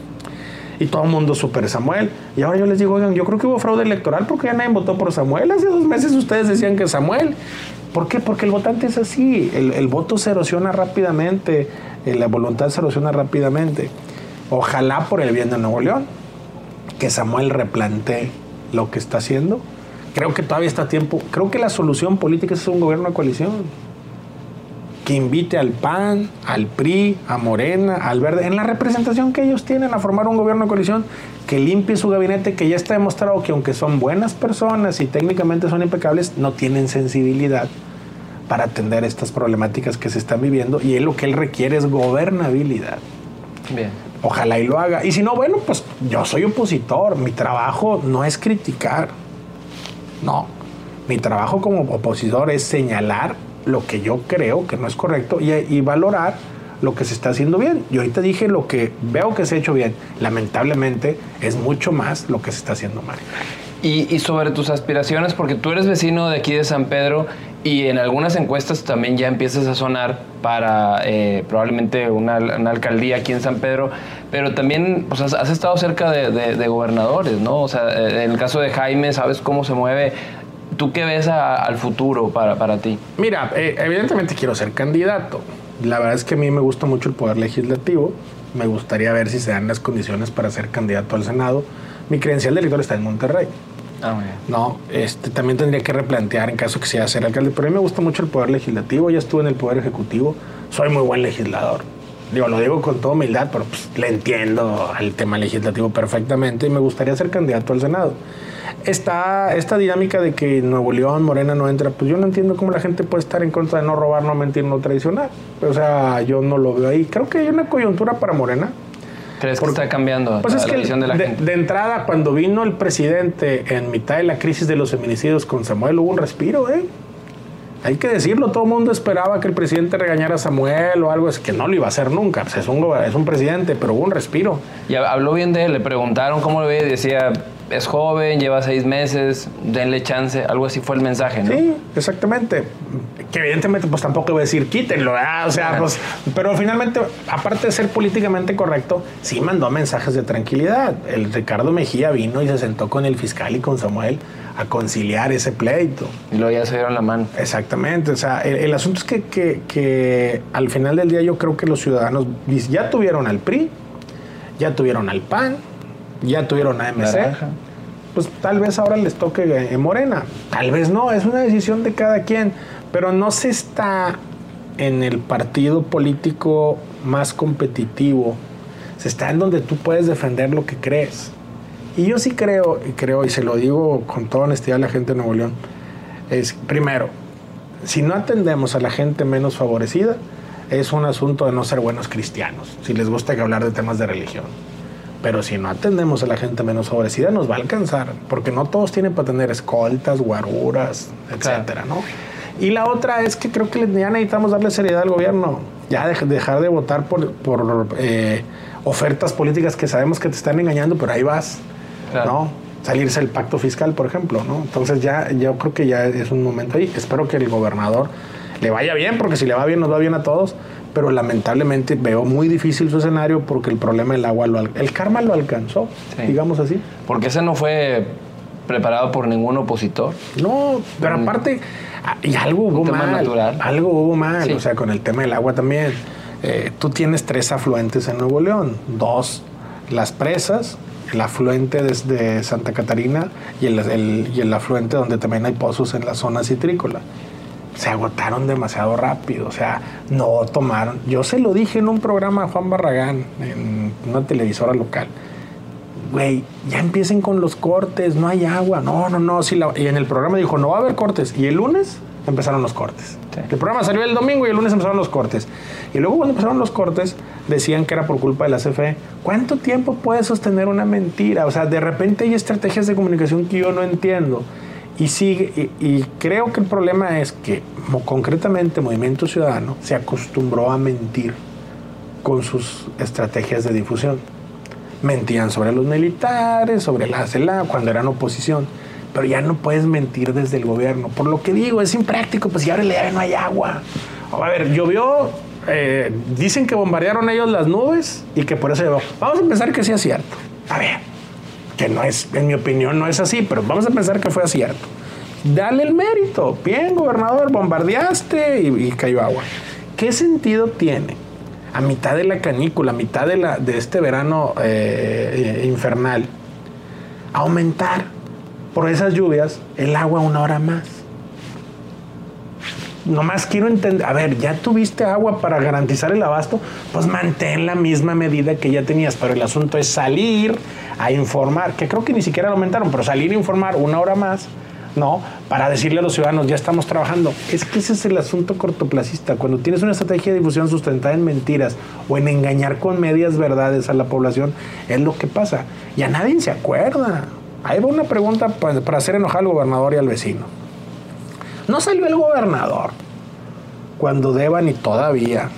y todo el mundo super Samuel. Y ahora yo les digo, oigan, yo creo que hubo fraude electoral porque ya nadie votó por Samuel. Hace dos meses ustedes decían que Samuel. ¿Por qué? Porque el votante es así. El, el voto se erosiona rápidamente, eh, la voluntad se erosiona rápidamente. Ojalá por el bien de Nuevo León, que Samuel replantee lo que está haciendo. Creo que todavía está a tiempo. Creo que la solución política es un gobierno de coalición que invite al PAN, al PRI, a Morena, al Verde, en la representación que ellos tienen a formar un gobierno de coalición, que limpie su gabinete, que ya está demostrado que aunque son buenas personas y técnicamente son impecables, no tienen sensibilidad para atender estas problemáticas que se están viviendo y él lo que él requiere es gobernabilidad. Bien. Ojalá y lo haga. Y si no, bueno, pues yo soy opositor. Mi trabajo no es criticar. No. Mi trabajo como opositor es señalar lo que yo creo que no es correcto y, valorar lo que se está haciendo bien. Yo ahorita dije lo que veo que se ha hecho bien. Lamentablemente es mucho más lo que se está haciendo mal. Y, sobre tus aspiraciones, porque tú eres vecino de aquí de San Pedro y en algunas encuestas también ya empiezas a sonar para eh, probablemente una, una, alcaldía aquí en San Pedro, pero también pues, has, has estado cerca de, de, de, gobernadores, ¿no? O sea, eh, en el caso de Jaime, sabes cómo se mueve. ¿Tú qué ves a, al futuro para, para ti? Mira, eh, evidentemente quiero ser candidato. La verdad es que a mí me gusta mucho el poder legislativo. Me gustaría ver si se dan las condiciones para ser candidato al Senado. Mi credencial de elector está en Monterrey. Ah. No, este, también tendría que replantear en caso que sea ser alcalde. Pero a mí me gusta mucho el poder legislativo. Ya estuve en el poder ejecutivo. Soy muy buen legislador. Digo, lo digo con toda humildad, pero pues, le entiendo al tema legislativo perfectamente y me gustaría ser candidato al Senado. Está esta dinámica de que Nuevo León, Morena no entra, pues yo no entiendo cómo la gente puede estar en contra de no robar, no mentir, no traicionar. O sea, yo no lo veo ahí. Creo que hay una coyuntura para Morena. ¿Crees Porque, que está cambiando pues la, es que visión de la de, gente? de entrada, cuando vino el presidente en mitad de la crisis de los feminicidios con Samuel, hubo un respiro, ¿eh? Hay que decirlo, todo el mundo esperaba que el presidente regañara a Samuel o algo, es que no lo iba a hacer nunca, pues es, un, es un presidente, pero hubo un respiro. Y habló bien de él, le preguntaron cómo lo ve y decía, es joven, lleva seis meses, denle chance, algo así fue el mensaje, ¿no? Sí, exactamente. Que evidentemente pues tampoco voy a decir quítenlo, ¿verdad? o sea, pues, pero finalmente, aparte de ser políticamente correcto, sí mandó mensajes de tranquilidad. El Ricardo Mejía vino y se sentó con el fiscal y con Samuel a conciliar ese pleito. Y luego ya se dieron la mano. Exactamente, o sea, el, el asunto es que, que, que, al final del día yo creo que los ciudadanos ya tuvieron al PRI, ya tuvieron al PAN, ya tuvieron a MC. Naranja. Pues tal vez ahora les toque eh, Morena, tal vez no, es una decisión de cada quien, pero no se está en el partido político más competitivo, se está en donde tú puedes defender lo que crees. Y yo sí creo, y creo, y se lo digo con toda honestidad a la gente de Nuevo León, es, primero, si no atendemos a la gente menos favorecida, es un asunto de no ser buenos cristianos, si les gusta que hablar de temas de religión. Pero si no atendemos a la gente menos favorecida, nos va a alcanzar, porque no todos tienen para tener escoltas, guaruras, etcétera, ¿no? Y la otra es que creo que ya necesitamos darle seriedad al gobierno, ya de, dejar de votar por, por eh, ofertas políticas que sabemos que te están engañando, pero ahí vas. Claro. ¿no? Salirse el pacto fiscal, por ejemplo, ¿no? Entonces ya yo creo que ya es un momento ahí. Espero que el gobernador le vaya bien, porque si le va bien, nos va bien a todos. Pero lamentablemente veo muy difícil su escenario porque el problema del agua, lo, el karma lo alcanzó, sí. digamos así. Porque ese no fue preparado por ningún opositor. No, pero mm. aparte, y algo hubo mal. Natural. Algo hubo mal, sí. o sea, con el tema del agua también. Eh, tú tienes tres afluentes en Nuevo León, dos, las presas, el afluente desde Santa Catarina y el, el, y el afluente donde también hay pozos en la zona citrícola. Se agotaron demasiado rápido, o sea, no tomaron. Yo se lo dije en un programa a Juan Barragán, en una televisora local. Güey, ya empiecen con los cortes, no hay agua. No, no, no. Si la... Y en el programa dijo, no va a haber cortes. Y el lunes empezaron los cortes. Sí. El programa salió el domingo y el lunes empezaron los cortes. Y luego cuando empezaron los cortes, decían que era por culpa de la CFE. ¿Cuánto tiempo puede sostener una mentira? O sea, de repente hay estrategias de comunicación que yo no entiendo. Y, sigue, y, creo que el problema es que concretamente Movimiento Ciudadano se acostumbró a mentir con sus estrategias de difusión. Mentían sobre los militares, sobre la CELA, cuando eran oposición pero ya no puedes mentir desde el gobierno. Por lo que digo, es impráctico, pues si ahora le llave no hay agua. A ver, llovió, eh, dicen que bombardearon ellos las nubes y que por eso llovió. Vamos a pensar que sí es cierto. A ver, que no es, en mi opinión, no es así, pero vamos a pensar que fue acierto. Dale el mérito. Bien, gobernador, bombardeaste y, cayó agua. ¿Qué sentido tiene a mitad de la canícula, a mitad de, la, de este verano eh, infernal, aumentar por esas lluvias el agua una hora más? Nomás quiero entender, a ver, ya tuviste agua para garantizar el abasto, pues mantén la misma medida que ya tenías, pero el asunto es salir a informar, que creo que ni siquiera lo aumentaron, pero salir a informar una hora más ¿no? Para decirle a los ciudadanos, ya estamos trabajando. Es que ese es el asunto cortoplacista. Cuando tienes una estrategia de difusión sustentada en mentiras o en engañar con medias verdades a la población, es lo que pasa. Y a nadie se acuerda. Ahí va una pregunta para hacer enojar al gobernador y al vecino. No salió el gobernador cuando Deban y todavía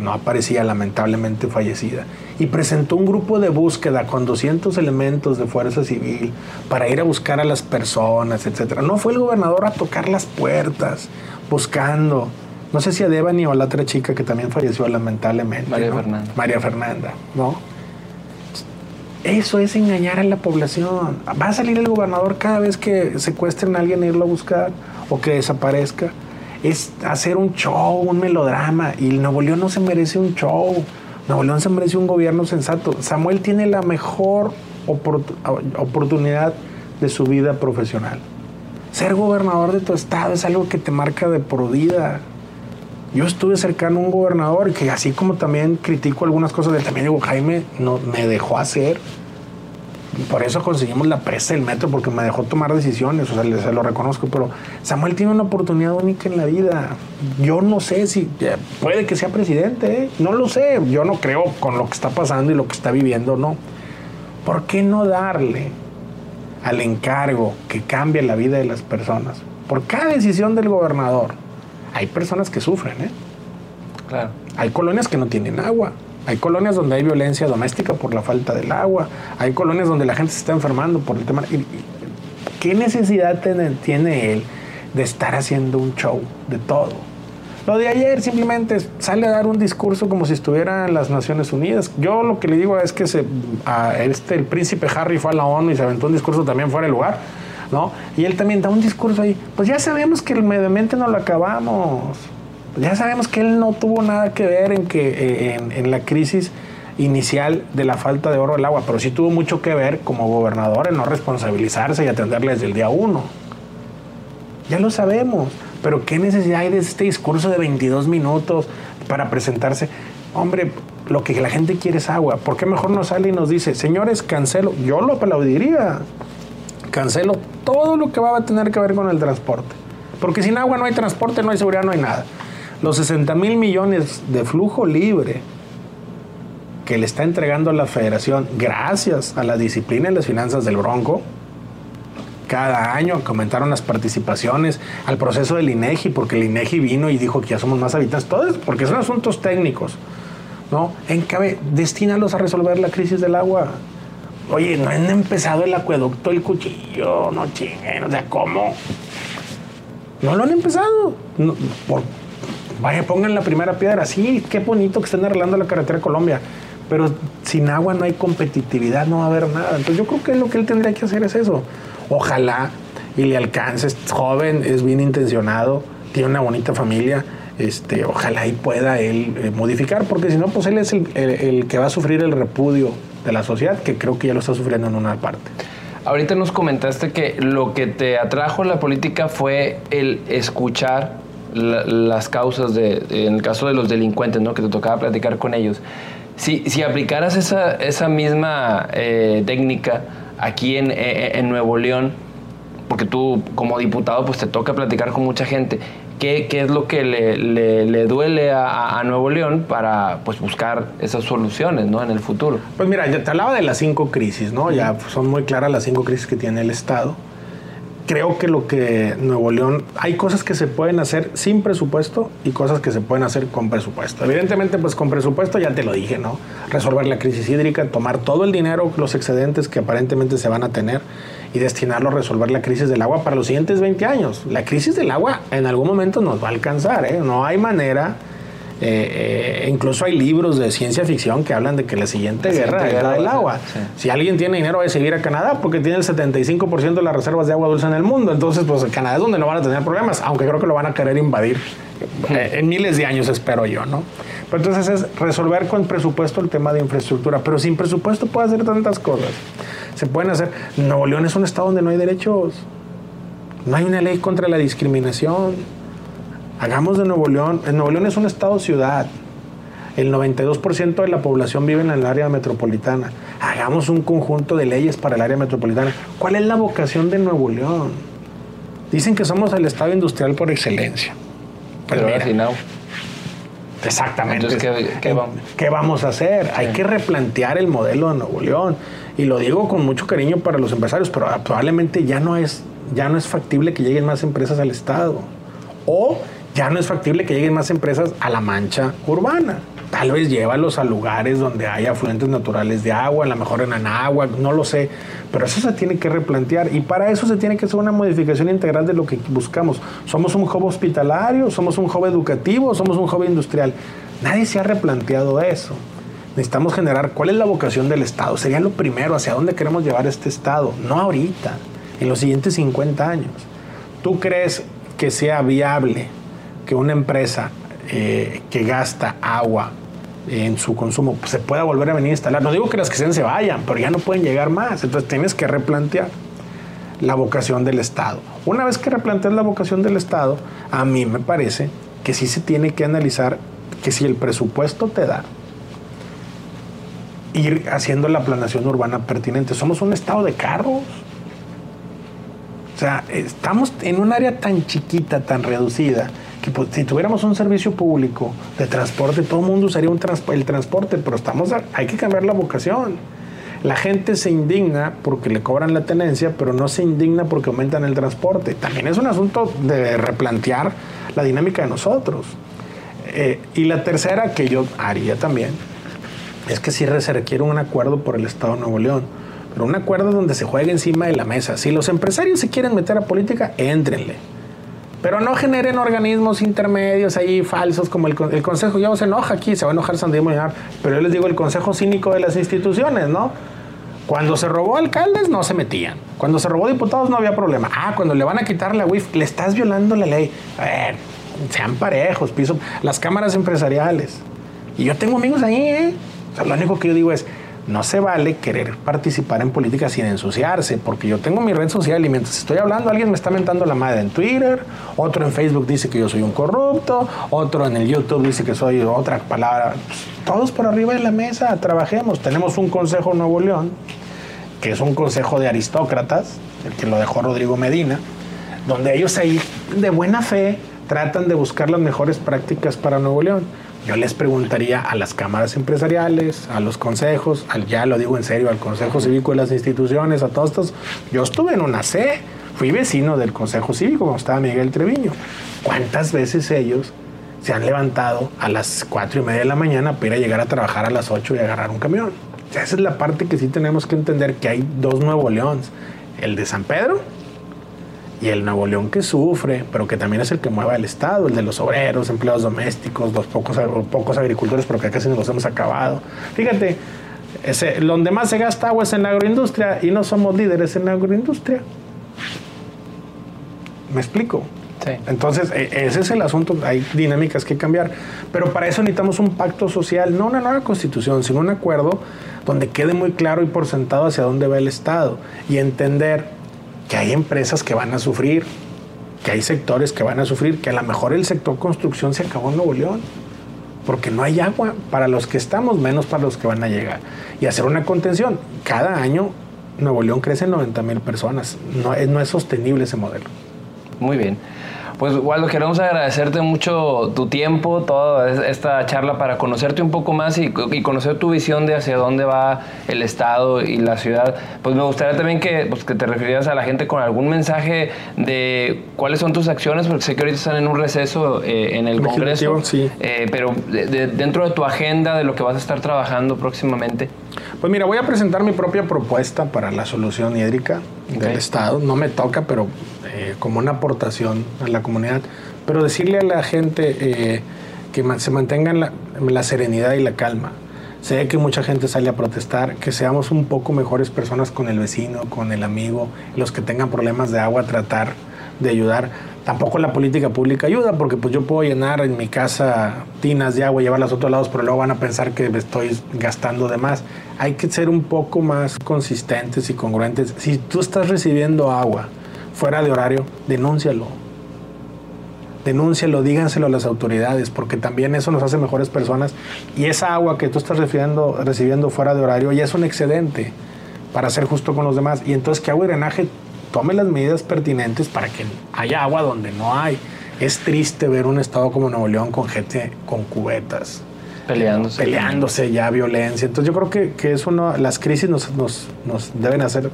no aparecía lamentablemente fallecida y presentó un grupo de búsqueda con 200 elementos de fuerza civil para ir a buscar a las personas, etcétera. No fue el gobernador a tocar las puertas, buscando. No sé si a Devani o a la otra chica que también falleció lamentablemente. María Fernanda. María Fernanda, ¿no? Eso es engañar a la población. Va a salir el gobernador cada vez que secuestren a alguien e irlo a buscar o que desaparezca. Es hacer un show, un melodrama. Y el Nuevo León no se merece un show. Nuevo León se merece un gobierno sensato. Samuel tiene la mejor oportunidad de su vida profesional. Ser gobernador de tu estado es algo que te marca de por vida. Yo estuve cercano a un gobernador que así como también critico algunas cosas de también digo, Jaime no, me dejó hacer por eso conseguimos la presa del metro, porque me dejó tomar decisiones, o sea, se lo reconozco, pero Samuel tiene una oportunidad única en la vida. Yo no sé si puede que sea presidente, ¿eh? no lo sé, yo no creo con lo que está pasando y lo que está viviendo, no. ¿Por qué no darle al encargo que cambie la vida de las personas? Por cada decisión del gobernador, hay personas que sufren, ¿eh? Claro. Hay colonias que no tienen agua. Hay colonias donde hay violencia doméstica por la falta del agua. Hay colonias donde la gente se está enfermando por el tema. ¿Qué necesidad tiene, él de estar haciendo un show de todo? Lo de ayer simplemente sale a dar un discurso como si estuviera en las Naciones Unidas. Yo lo que le digo es que se, este, el príncipe Harry fue a la ONU y se aventó un discurso también fuera de lugar. ¿No? Y él también da un discurso ahí. Pues ya sabemos que el medio ambiente no lo acabamos ya sabemos que él no tuvo nada que ver en, que, eh, en, la crisis inicial de la falta de oro del agua, pero sí tuvo mucho que ver como gobernador en no responsabilizarse y atenderle desde el día uno. Ya lo sabemos, pero ¿qué necesidad hay de este discurso de 22 minutos para presentarse? Hombre, lo que la gente quiere es agua. ¿Por qué mejor no sale y nos dice, señores, cancelo? Yo lo aplaudiría. Cancelo todo lo que va a tener que ver con el transporte. Porque sin agua no hay transporte, no hay seguridad, no hay nada los 60 mil millones de flujo libre que le está entregando la federación gracias a la disciplina y las finanzas del Bronco, cada año aumentaron las participaciones al proceso del INEGI, porque el INEGI vino y dijo que ya somos más habitantes, todo porque son asuntos técnicos, ¿no? Encabe, destinalos a resolver la crisis del agua. Oye, no han empezado el acueducto, el cuchillo, no chinguen, o sea, ¿cómo? No lo han empezado. vaya, pongan la primera piedra. Sí, qué bonito que estén arreglando la carretera Colombia. Pero sin agua no hay competitividad, no va a haber nada. Entonces yo creo que lo que él tendría que hacer es eso. Ojalá y le alcance. Es joven, es bien intencionado, tiene una bonita familia. Este, ojalá y pueda él eh, modificar, porque si no, pues él es el que va a sufrir el repudio de la sociedad, que creo que ya lo está sufriendo en una parte. Ahorita nos comentaste que lo que te atrajo la política fue el escuchar las causas de, en el caso de los delincuentes, ¿no? que te tocaba platicar con ellos. Si, si aplicaras esa, esa misma eh, técnica aquí en, eh, en, Nuevo León, porque tú como diputado pues te toca platicar con mucha gente, ¿qué, qué es lo que le, le, duele a, a, Nuevo León para pues buscar esas soluciones ¿no? en el futuro? Pues mira, ya te hablaba de las cinco crisis, ¿no? Ya son muy claras las cinco crisis que tiene el Estado creo que lo que Nuevo León, hay cosas que se pueden hacer sin presupuesto y cosas que se pueden hacer con presupuesto. Evidentemente, pues con presupuesto ya te lo dije, ¿no? Resolver la crisis hídrica, tomar todo el dinero, los excedentes que aparentemente se van a tener y destinarlo a resolver la crisis del agua para los siguientes 20 años. La crisis del agua en algún momento nos va a alcanzar, ¿eh? No hay manera Eh, eh, incluso hay libros de ciencia ficción que hablan de que la siguiente guerra es la del agua. Si alguien tiene dinero va a seguir a Canadá porque tiene el 75% de las reservas de agua dulce en el mundo. Entonces, pues Canadá es donde no van a tener problemas, aunque creo que lo van a querer invadir eh, en miles de años, espero yo, ¿no? Pero entonces es resolver con presupuesto el tema de infraestructura, pero sin presupuesto puede hacer tantas cosas. Se pueden hacer. Nuevo León es un estado donde no hay derechos. No hay una ley contra la discriminación Hagamos de Nuevo León, Nuevo León es un estado-ciudad. El 92% de la población vive en el área metropolitana. Hagamos un conjunto de leyes para el área metropolitana. ¿Cuál es la vocación de Nuevo León? Dicen que somos el estado industrial por excelencia. Pues Pero mira. Exactamente. Entonces, ¿qué, vamos? a hacer? Hay que replantear el modelo de Nuevo León. Y lo digo con mucho cariño para los empresarios, pero probablemente ya no es, ya no es factible que lleguen más empresas al Estado. O ya no es factible que lleguen más empresas a la mancha urbana. Tal vez llévalos a lugares donde haya afluentes naturales de agua, a lo mejor en Anáhuac, no lo sé, pero eso se tiene que replantear y para eso se tiene que hacer una modificación integral de lo que buscamos. Somos un hub hospitalario, somos un hub educativo, somos un hub industrial. Nadie se ha replanteado eso. Necesitamos generar cuál es la vocación del Estado. Sería lo primero, hacia dónde queremos llevar este Estado, no ahorita, en los siguientes 50 años. ¿Tú crees que sea viable que una empresa eh, que gasta agua en su consumo pues, se pueda volver a venir a instalar. No digo que las que sean se vayan, pero ya no pueden llegar más. Entonces tienes que replantear la vocación del Estado. Una vez que replanteas la vocación del Estado, a mí me parece que sí se tiene que analizar que si el presupuesto te da, ir haciendo la planación urbana pertinente. Somos un estado de carros. O sea, estamos en un área tan chiquita, tan reducida, si tuviéramos un servicio público de transporte, todo el mundo usaría un el transporte, pero estamos hay que cambiar la vocación. La gente se indigna porque le cobran la tenencia, pero no se indigna porque aumentan el transporte. También es un asunto de replantear la dinámica de nosotros. Eh, y la tercera que yo haría también es que sí se requiere un acuerdo por el Estado de Nuevo León, pero un acuerdo donde se juegue encima de la mesa. Si los empresarios se quieren meter a política, éntrenle pero no generen organismos intermedios ahí falsos como el, el Consejo. Ya se enoja aquí, se va a enojar Sandía Molinar, pero yo les digo el Consejo Cínico de las instituciones, ¿no? Cuando se robó alcaldes no se metían. Cuando se robó diputados no había problema. Ah, cuando le van a quitar la WIF, le estás violando la ley. A ver, sean parejos, piso. Las cámaras empresariales. Y yo tengo amigos ahí, ¿eh? O sea, lo único que yo digo es, no se vale querer participar en política sin ensuciarse, porque yo tengo mi red social y mientras estoy hablando alguien me está mentando la madre en Twitter, otro en Facebook dice que yo soy un corrupto, otro en el YouTube dice que soy otra palabra. Pues, todos por arriba de la mesa, trabajemos. Tenemos un Consejo Nuevo León, que es un consejo de aristócratas, el que lo dejó Rodrigo Medina, donde ellos ahí de buena fe tratan de buscar las mejores prácticas para Nuevo León yo les preguntaría a las cámaras empresariales, a los consejos, al, ya lo digo en serio, al Consejo Cívico de las instituciones, a todos estos. Yo estuve en una C, fui vecino del Consejo Cívico cuando estaba Miguel Treviño. ¿Cuántas veces ellos se han levantado a las cuatro y media de la mañana para ir a llegar a trabajar a las 8 y agarrar un camión? esa es la parte que sí tenemos que entender que hay dos Nuevo Leones, el de San Pedro y el Nuevo León que sufre, pero que también es el que mueve el Estado, el de los obreros, empleados domésticos, los pocos, pocos agricultores, pero que casi nos los hemos acabado. Fíjate, ese, donde más se gasta agua es en la agroindustria y no somos líderes en la agroindustria. ¿Me explico? Sí. Entonces, e, ese es el asunto, hay dinámicas que cambiar, pero para eso necesitamos un pacto social, no una nueva constitución, sino un acuerdo donde quede muy claro y por sentado hacia dónde va el Estado y entender que hay empresas que van a sufrir, que hay sectores que van a sufrir, que a lo mejor el sector construcción se acabó en Nuevo León, porque no hay agua para los que estamos, menos para los que van a llegar. Y hacer una contención. Cada año Nuevo León crece 90 mil personas. No, no es sostenible ese modelo. Muy bien. Pues Waldo, queremos agradecerte mucho tu tiempo, toda esta charla para conocerte un poco más y, conocer tu visión de hacia dónde va el Estado y la ciudad. Pues me gustaría también que, pues, que te refirieras a la gente con algún mensaje de cuáles son tus acciones, porque sé que ahorita están en un receso eh, en el Congreso, sí. Eh, pero dentro de tu agenda, de lo que vas a estar trabajando próximamente. Pues mira, voy a presentar mi propia propuesta para la solución hídrica del Estado. No me toca, pero eh, como una aportación a la comunidad. Pero decirle a la gente eh, que se mantengan la, la serenidad y la calma. Sé que mucha gente sale a protestar, que seamos un poco mejores personas con el vecino, con el amigo, los que tengan problemas de agua, tratar de ayudar. Tampoco la política pública ayuda, porque pues yo puedo llenar en mi casa tinas de agua y llevarlas a otros lados, pero luego van a pensar que me estoy gastando de más. Hay que ser un poco más consistentes y congruentes. Si tú estás recibiendo agua fuera de horario, denúncialo denúncialo, díganselo a las autoridades, porque también eso nos hace mejores personas. Y esa agua que tú estás recibiendo, recibiendo fuera de horario ya es un excedente para ser justo con los demás. Y entonces que agua y drenaje tome las medidas pertinentes para que haya agua donde no hay. Es triste ver un estado como Nuevo León con gente con cubetas. Peleándose. Peleándose ya, violencia. Entonces yo creo que, que es uno, las crisis nos, nos, nos deben hacer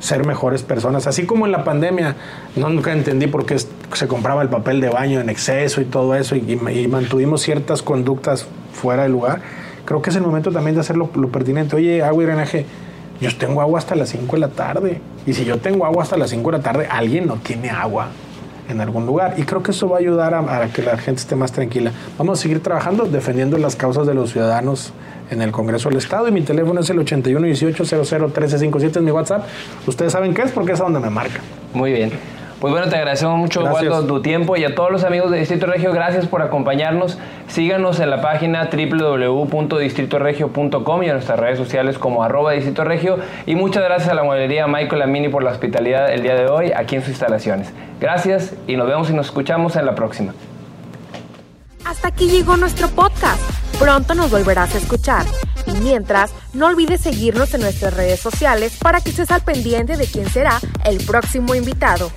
ser mejores personas. Así como en la pandemia, no nunca entendí por qué se compraba el papel de baño en exceso y todo eso y, mantuvimos ciertas conductas fuera de lugar. Creo que es el momento también de hacer lo, pertinente. Oye, agua y drenaje, yo tengo agua hasta las 5 de la tarde. Y si yo tengo agua hasta las 5 de la tarde, alguien no tiene agua en algún lugar. Y creo que eso va a ayudar a, que la gente esté más tranquila. Vamos a seguir trabajando defendiendo las causas de los ciudadanos en el Congreso del Estado y mi teléfono es el 8118-001357, es mi WhatsApp. Ustedes saben qué es porque es a donde me marca. Muy bien. Pues bueno, te agradecemos mucho, Waldo, tu tiempo y a todos los amigos de Distrito Regio, gracias por acompañarnos. Síganos en la página www.distritoregio.com y en nuestras redes sociales como arroba Distrito Regio. Y muchas gracias a la mueblería Michael Amini por la hospitalidad el día de hoy aquí en sus instalaciones. Gracias y nos vemos y nos escuchamos en la próxima. Hasta aquí llegó nuestro podcast. Pronto nos volverás a escuchar. Y mientras, no olvides seguirnos en nuestras redes sociales para que estés al pendiente de quién será el próximo invitado.